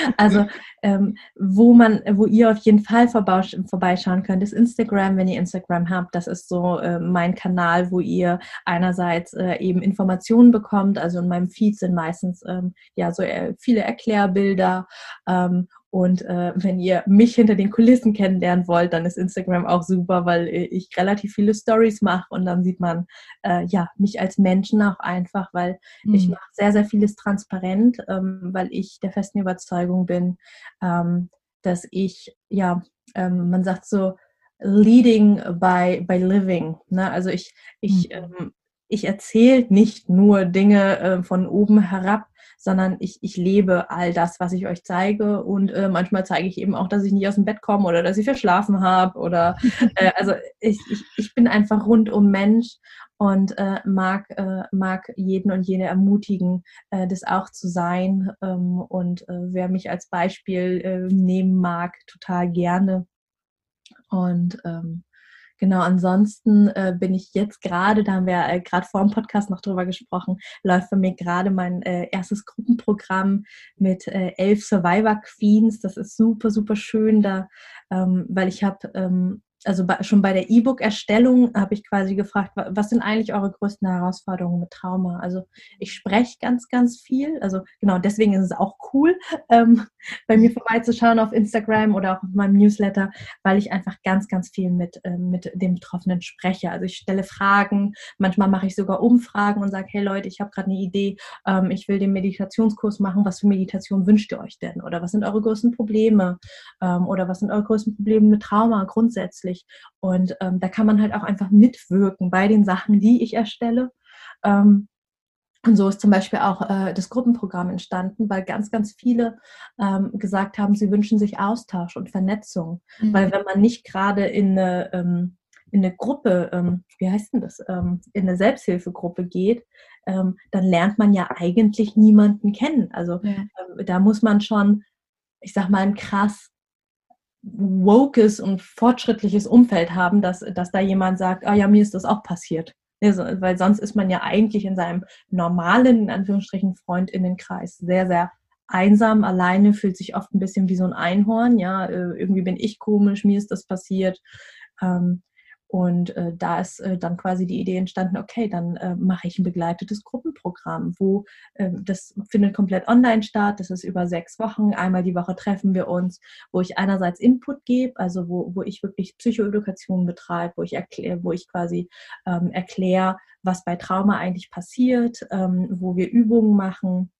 Also ähm, wo man, wo ihr auf jeden Fall vorbeischauen könnt, ist Instagram, wenn ihr Instagram habt. Das ist so äh, mein Kanal, wo ihr einerseits äh, eben Informationen bekommt. Also in meinem Feed sind meistens ähm, ja so äh, viele Erklärbilder ähm, und äh, wenn ihr mich hinter den Kulissen kennenlernen wollt, dann ist Instagram auch super, weil äh, ich relativ viele Stories mache und dann sieht man äh, ja mich als Menschen auch einfach, weil mhm. ich mache sehr, sehr vieles transparent, ähm, weil ich der festen Überzeugung bin, ähm, dass ich, ja, ähm, man sagt so, leading by, by living. Ne? Also ich, ich, mhm. ähm, ich erzähle nicht nur Dinge äh, von oben herab, sondern ich, ich lebe all das, was ich euch zeige. Und äh, manchmal zeige ich eben auch, dass ich nicht aus dem Bett komme oder dass ich verschlafen habe. Oder äh, also ich, ich, ich bin einfach rundum Mensch und äh, mag, äh, mag jeden und jene ermutigen, äh, das auch zu sein. Ähm, und äh, wer mich als Beispiel äh, nehmen mag, total gerne. Und ähm, Genau, ansonsten äh, bin ich jetzt gerade, da haben wir äh, gerade vor dem Podcast noch drüber gesprochen, läuft für mich gerade mein äh, erstes Gruppenprogramm mit äh, elf Survivor Queens. Das ist super, super schön da, ähm, weil ich habe ähm, also bei, schon bei der E-Book-Erstellung habe ich quasi gefragt, was sind eigentlich eure größten Herausforderungen mit Trauma? Also ich spreche ganz, ganz viel. Also genau, deswegen ist es auch cool, ähm, bei mir vorbeizuschauen auf Instagram oder auch auf meinem Newsletter, weil ich einfach ganz, ganz viel mit, ähm, mit dem Betroffenen spreche. Also ich stelle Fragen, manchmal mache ich sogar Umfragen und sage, hey Leute, ich habe gerade eine Idee, ähm, ich will den Meditationskurs machen, was für Meditation wünscht ihr euch denn? Oder was sind eure größten Probleme? Ähm, oder was sind eure größten Probleme mit Trauma grundsätzlich? Grundsätzlich. Und ähm, da kann man halt auch einfach mitwirken bei den Sachen, die ich erstelle. Ähm, und so ist zum Beispiel auch äh, das Gruppenprogramm entstanden, weil ganz, ganz viele ähm, gesagt haben, sie wünschen sich Austausch und Vernetzung. Mhm. Weil wenn man nicht gerade in eine, ähm, in eine Gruppe, ähm, wie heißt denn das, ähm, in eine Selbsthilfegruppe geht, ähm, dann lernt man ja eigentlich niemanden kennen. Also ja. Ähm, da muss man schon, ich sag mal, ein krass wokes und fortschrittliches Umfeld haben, dass, dass da jemand sagt, ah ja, mir ist das auch passiert. Also, weil sonst ist man ja eigentlich in seinem normalen, in Anführungsstrichen, Freundinnenkreis sehr, sehr einsam, alleine, fühlt sich oft ein bisschen wie so ein Einhorn, ja, äh, irgendwie bin ich komisch, mir ist das passiert. Ähm, und äh, da ist äh, dann quasi die Idee entstanden, okay, dann äh, mache ich ein begleitetes Gruppenprogramm, wo ähm, das findet komplett online statt. Das ist über sechs Wochen. Einmal die Woche treffen wir uns, wo ich einerseits Input gebe, also wo, wo ich wirklich Psychoedukation betreibe, wo ich erkläre, wo ich quasi ähm, erkläre, was bei Trauma eigentlich passiert, ähm, wo wir Übungen machen.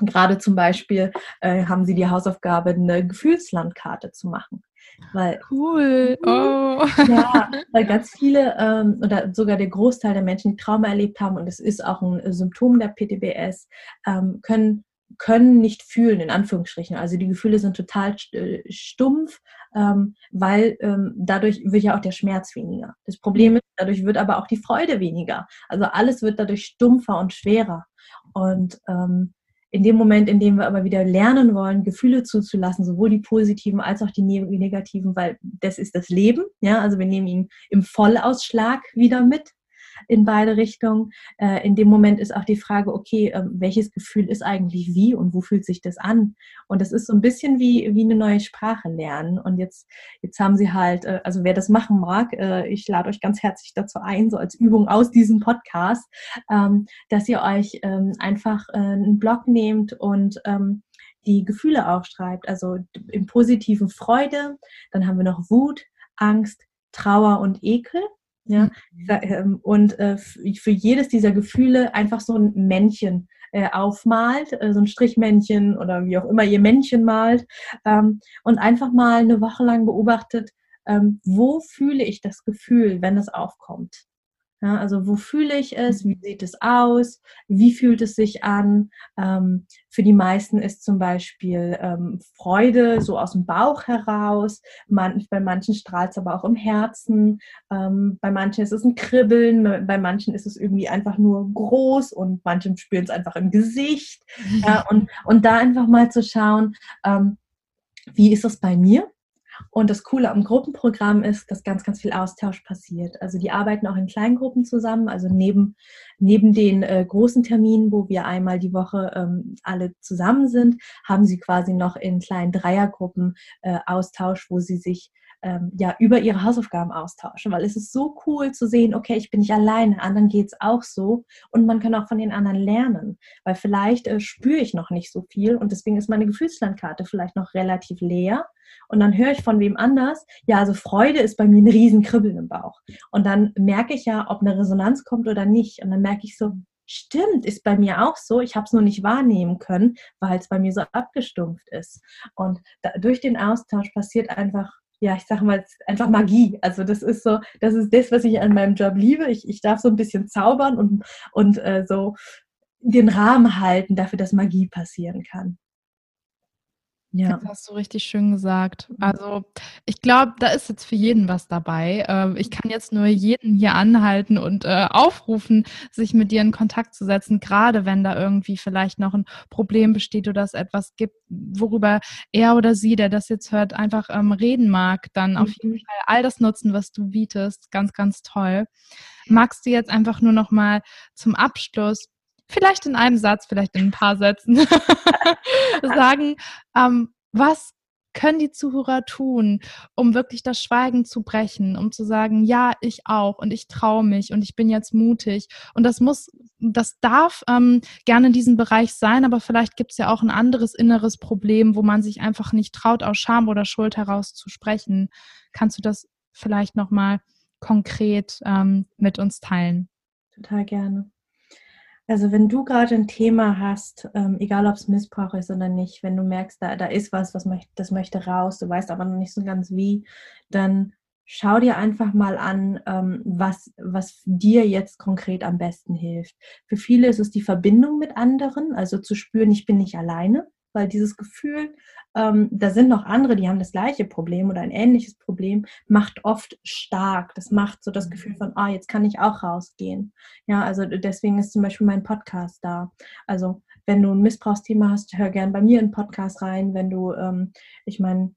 Gerade zum Beispiel äh, haben sie die Hausaufgabe, eine Gefühlslandkarte zu machen. Weil, cool. Oh. Ja, weil ganz viele ähm, oder sogar der Großteil der Menschen, die Trauma erlebt haben, und es ist auch ein Symptom der PTBS, ähm, können können nicht fühlen, in Anführungsstrichen. Also die Gefühle sind total äh, stumpf, ähm, weil ähm, dadurch wird ja auch der Schmerz weniger. Das Problem ist, dadurch wird aber auch die Freude weniger. Also alles wird dadurch stumpfer und schwerer. Und ähm, in dem Moment, in dem wir aber wieder lernen wollen, Gefühle zuzulassen, sowohl die positiven als auch die negativen, weil das ist das Leben, ja, also wir nehmen ihn im Vollausschlag wieder mit in beide Richtungen. Äh, in dem Moment ist auch die Frage, okay, äh, welches Gefühl ist eigentlich wie und wo fühlt sich das an? Und das ist so ein bisschen wie, wie eine neue Sprache lernen. Und jetzt, jetzt haben sie halt, äh, also wer das machen mag, äh, ich lade euch ganz herzlich dazu ein, so als Übung aus diesem Podcast, ähm, dass ihr euch ähm, einfach äh, einen Blog nehmt und ähm, die Gefühle aufschreibt. Also im positiven Freude, dann haben wir noch Wut, Angst, Trauer und Ekel. Ja? Mhm. Ähm, und äh, für jedes dieser Gefühle einfach so ein Männchen äh, aufmalt, äh, so ein Strichmännchen oder wie auch immer ihr Männchen malt ähm, und einfach mal eine Woche lang beobachtet, ähm, wo fühle ich das Gefühl, wenn es aufkommt. Ja, also wo fühle ich es? Wie sieht es aus? Wie fühlt es sich an? Ähm, für die meisten ist zum Beispiel ähm, Freude so aus dem Bauch heraus. Man, bei manchen strahlt es aber auch im Herzen. Ähm, bei manchen ist es ein Kribbeln. Bei manchen ist es irgendwie einfach nur groß und manche spüren es einfach im Gesicht. Ja, und, und da einfach mal zu schauen, ähm, wie ist es bei mir? Und das Coole am Gruppenprogramm ist, dass ganz, ganz viel Austausch passiert. Also die arbeiten auch in Kleingruppen zusammen, also neben, neben den äh, großen Terminen, wo wir einmal die Woche ähm, alle zusammen sind, haben sie quasi noch in kleinen Dreiergruppen äh, Austausch, wo sie sich ähm, ja über ihre Hausaufgaben austauschen, weil es ist so cool zu sehen, okay, ich bin nicht alleine, anderen geht es auch so und man kann auch von den anderen lernen, weil vielleicht äh, spüre ich noch nicht so viel und deswegen ist meine Gefühlslandkarte vielleicht noch relativ leer und dann höre ich von wem anders, ja, also Freude ist bei mir ein Riesenkribbeln im Bauch und dann merke ich ja, ob eine Resonanz kommt oder nicht und dann merke ich so, Stimmt, ist bei mir auch so. Ich habe es nur nicht wahrnehmen können, weil es bei mir so abgestumpft ist. Und da, durch den Austausch passiert einfach ja, ich sage mal, einfach Magie. Also das ist so, das ist das, was ich an meinem Job liebe. Ich, ich darf so ein bisschen zaubern und, und äh, so den Rahmen halten dafür, dass Magie passieren kann. Ja. Das hast du richtig schön gesagt. Mhm. Also ich glaube, da ist jetzt für jeden was dabei. Ähm, ich kann jetzt nur jeden hier anhalten und äh, aufrufen, sich mit dir in Kontakt zu setzen, gerade wenn da irgendwie vielleicht noch ein Problem besteht oder es etwas gibt, worüber er oder sie, der das jetzt hört, einfach ähm, reden mag, dann auf jeden mhm. Fall all das nutzen, was du bietest. Ganz, ganz toll. Magst du jetzt einfach nur noch mal zum Abschluss vielleicht in einem Satz, vielleicht in ein paar Sätzen sagen, ähm, was können die Zuhörer tun, um wirklich das Schweigen zu brechen, um zu sagen, ja, ich auch und ich traue mich und ich bin jetzt mutig. Und das muss, das darf ähm, gerne in diesem Bereich sein, aber vielleicht gibt es ja auch ein anderes inneres Problem, wo man sich einfach nicht traut, aus Scham oder Schuld heraus zu sprechen. Kannst du das vielleicht nochmal konkret ähm, mit uns teilen? Total gerne. Also wenn du gerade ein Thema hast, ähm, egal ob es Missbrauch ist oder nicht, wenn du merkst, da, da ist was, was möcht, das möchte raus, du weißt aber noch nicht so ganz wie, dann schau dir einfach mal an, ähm, was, was dir jetzt konkret am besten hilft. Für viele ist es die Verbindung mit anderen, also zu spüren, ich bin nicht alleine weil dieses Gefühl, ähm, da sind noch andere, die haben das gleiche Problem oder ein ähnliches Problem, macht oft stark. Das macht so das Gefühl von, ah, jetzt kann ich auch rausgehen. Ja, also deswegen ist zum Beispiel mein Podcast da. Also wenn du ein Missbrauchsthema hast, hör gern bei mir in Podcast rein. Wenn du, ähm, ich meine,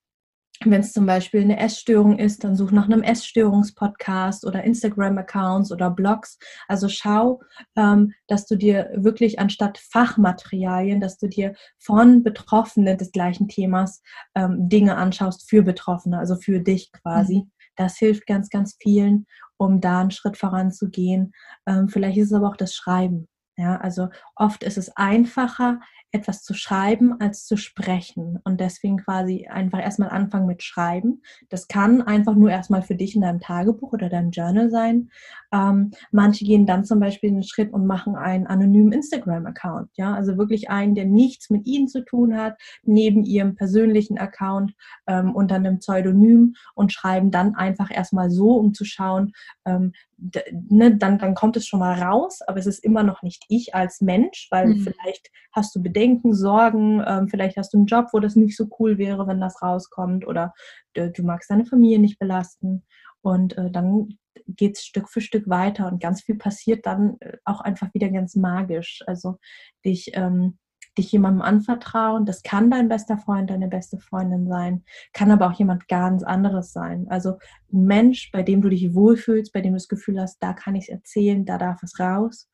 wenn es zum Beispiel eine Essstörung ist, dann such nach einem Essstörungspodcast oder Instagram-Accounts oder Blogs. Also schau, ähm, dass du dir wirklich anstatt Fachmaterialien, dass du dir von Betroffenen des gleichen Themas ähm, Dinge anschaust für Betroffene, also für dich quasi. Mhm. Das hilft ganz, ganz vielen, um da einen Schritt voranzugehen. Ähm, vielleicht ist es aber auch das Schreiben. Ja, also oft ist es einfacher, etwas zu schreiben als zu sprechen. Und deswegen quasi einfach erstmal anfangen mit Schreiben. Das kann einfach nur erstmal für dich in deinem Tagebuch oder deinem Journal sein. Ähm, manche gehen dann zum Beispiel den Schritt und machen einen anonymen Instagram-Account. Ja, also wirklich einen, der nichts mit ihnen zu tun hat, neben ihrem persönlichen Account ähm, unter einem Pseudonym und schreiben dann einfach erstmal so, um zu schauen, ähm, ne, dann, dann kommt es schon mal raus, aber es ist immer noch nicht ich als Mensch, weil mhm. vielleicht hast du Bedenken, Sorgen, ähm, vielleicht hast du einen Job, wo das nicht so cool wäre, wenn das rauskommt oder du, du magst deine Familie nicht belasten und äh, dann geht es Stück für Stück weiter und ganz viel passiert dann äh, auch einfach wieder ganz magisch. Also dich ähm, dich jemandem anvertrauen. Das kann dein bester Freund, deine beste Freundin sein, kann aber auch jemand ganz anderes sein. Also ein Mensch, bei dem du dich wohlfühlst, bei dem du das Gefühl hast, da kann ich es erzählen, da darf es raus.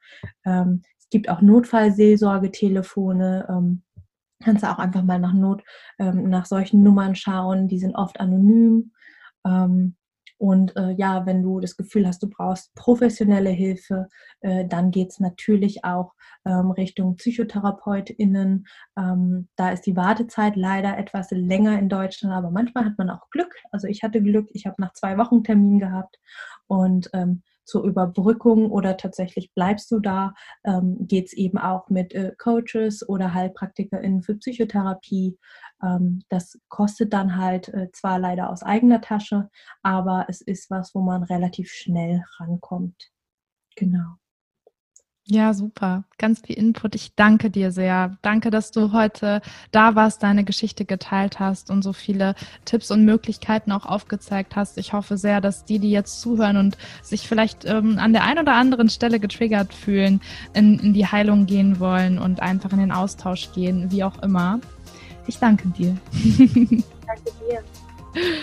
Ähm, gibt auch Notfallseelsorgetelefone. Ähm, kannst du auch einfach mal nach Not, ähm, nach solchen Nummern schauen. Die sind oft anonym. Ähm, und äh, ja, wenn du das Gefühl hast, du brauchst professionelle Hilfe, äh, dann geht es natürlich auch ähm, Richtung PsychotherapeutInnen. Ähm, da ist die Wartezeit leider etwas länger in Deutschland, aber manchmal hat man auch Glück. Also ich hatte Glück, ich habe nach zwei Wochen Termin gehabt und ähm, zur Überbrückung oder tatsächlich bleibst du da, ähm, geht es eben auch mit äh, Coaches oder HeilpraktikerInnen für Psychotherapie. Ähm, das kostet dann halt äh, zwar leider aus eigener Tasche, aber es ist was, wo man relativ schnell rankommt. Genau. Ja, super. Ganz viel Input. Ich danke dir sehr. Danke, dass du heute da warst, deine Geschichte geteilt hast und so viele Tipps und Möglichkeiten auch aufgezeigt hast. Ich hoffe sehr, dass die, die jetzt zuhören und sich vielleicht ähm, an der einen oder anderen Stelle getriggert fühlen, in, in die Heilung gehen wollen und einfach in den Austausch gehen, wie auch immer. Ich danke dir. danke dir.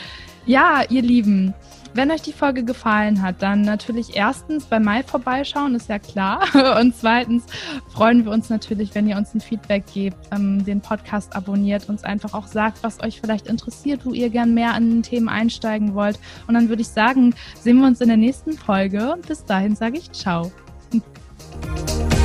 Ja, ihr Lieben, wenn euch die Folge gefallen hat, dann natürlich erstens bei Mai vorbeischauen, ist ja klar. Und zweitens freuen wir uns natürlich, wenn ihr uns ein Feedback gebt, ähm, den Podcast abonniert, uns einfach auch sagt, was euch vielleicht interessiert, wo ihr gern mehr an Themen einsteigen wollt. Und dann würde ich sagen, sehen wir uns in der nächsten Folge. Und bis dahin sage ich ciao.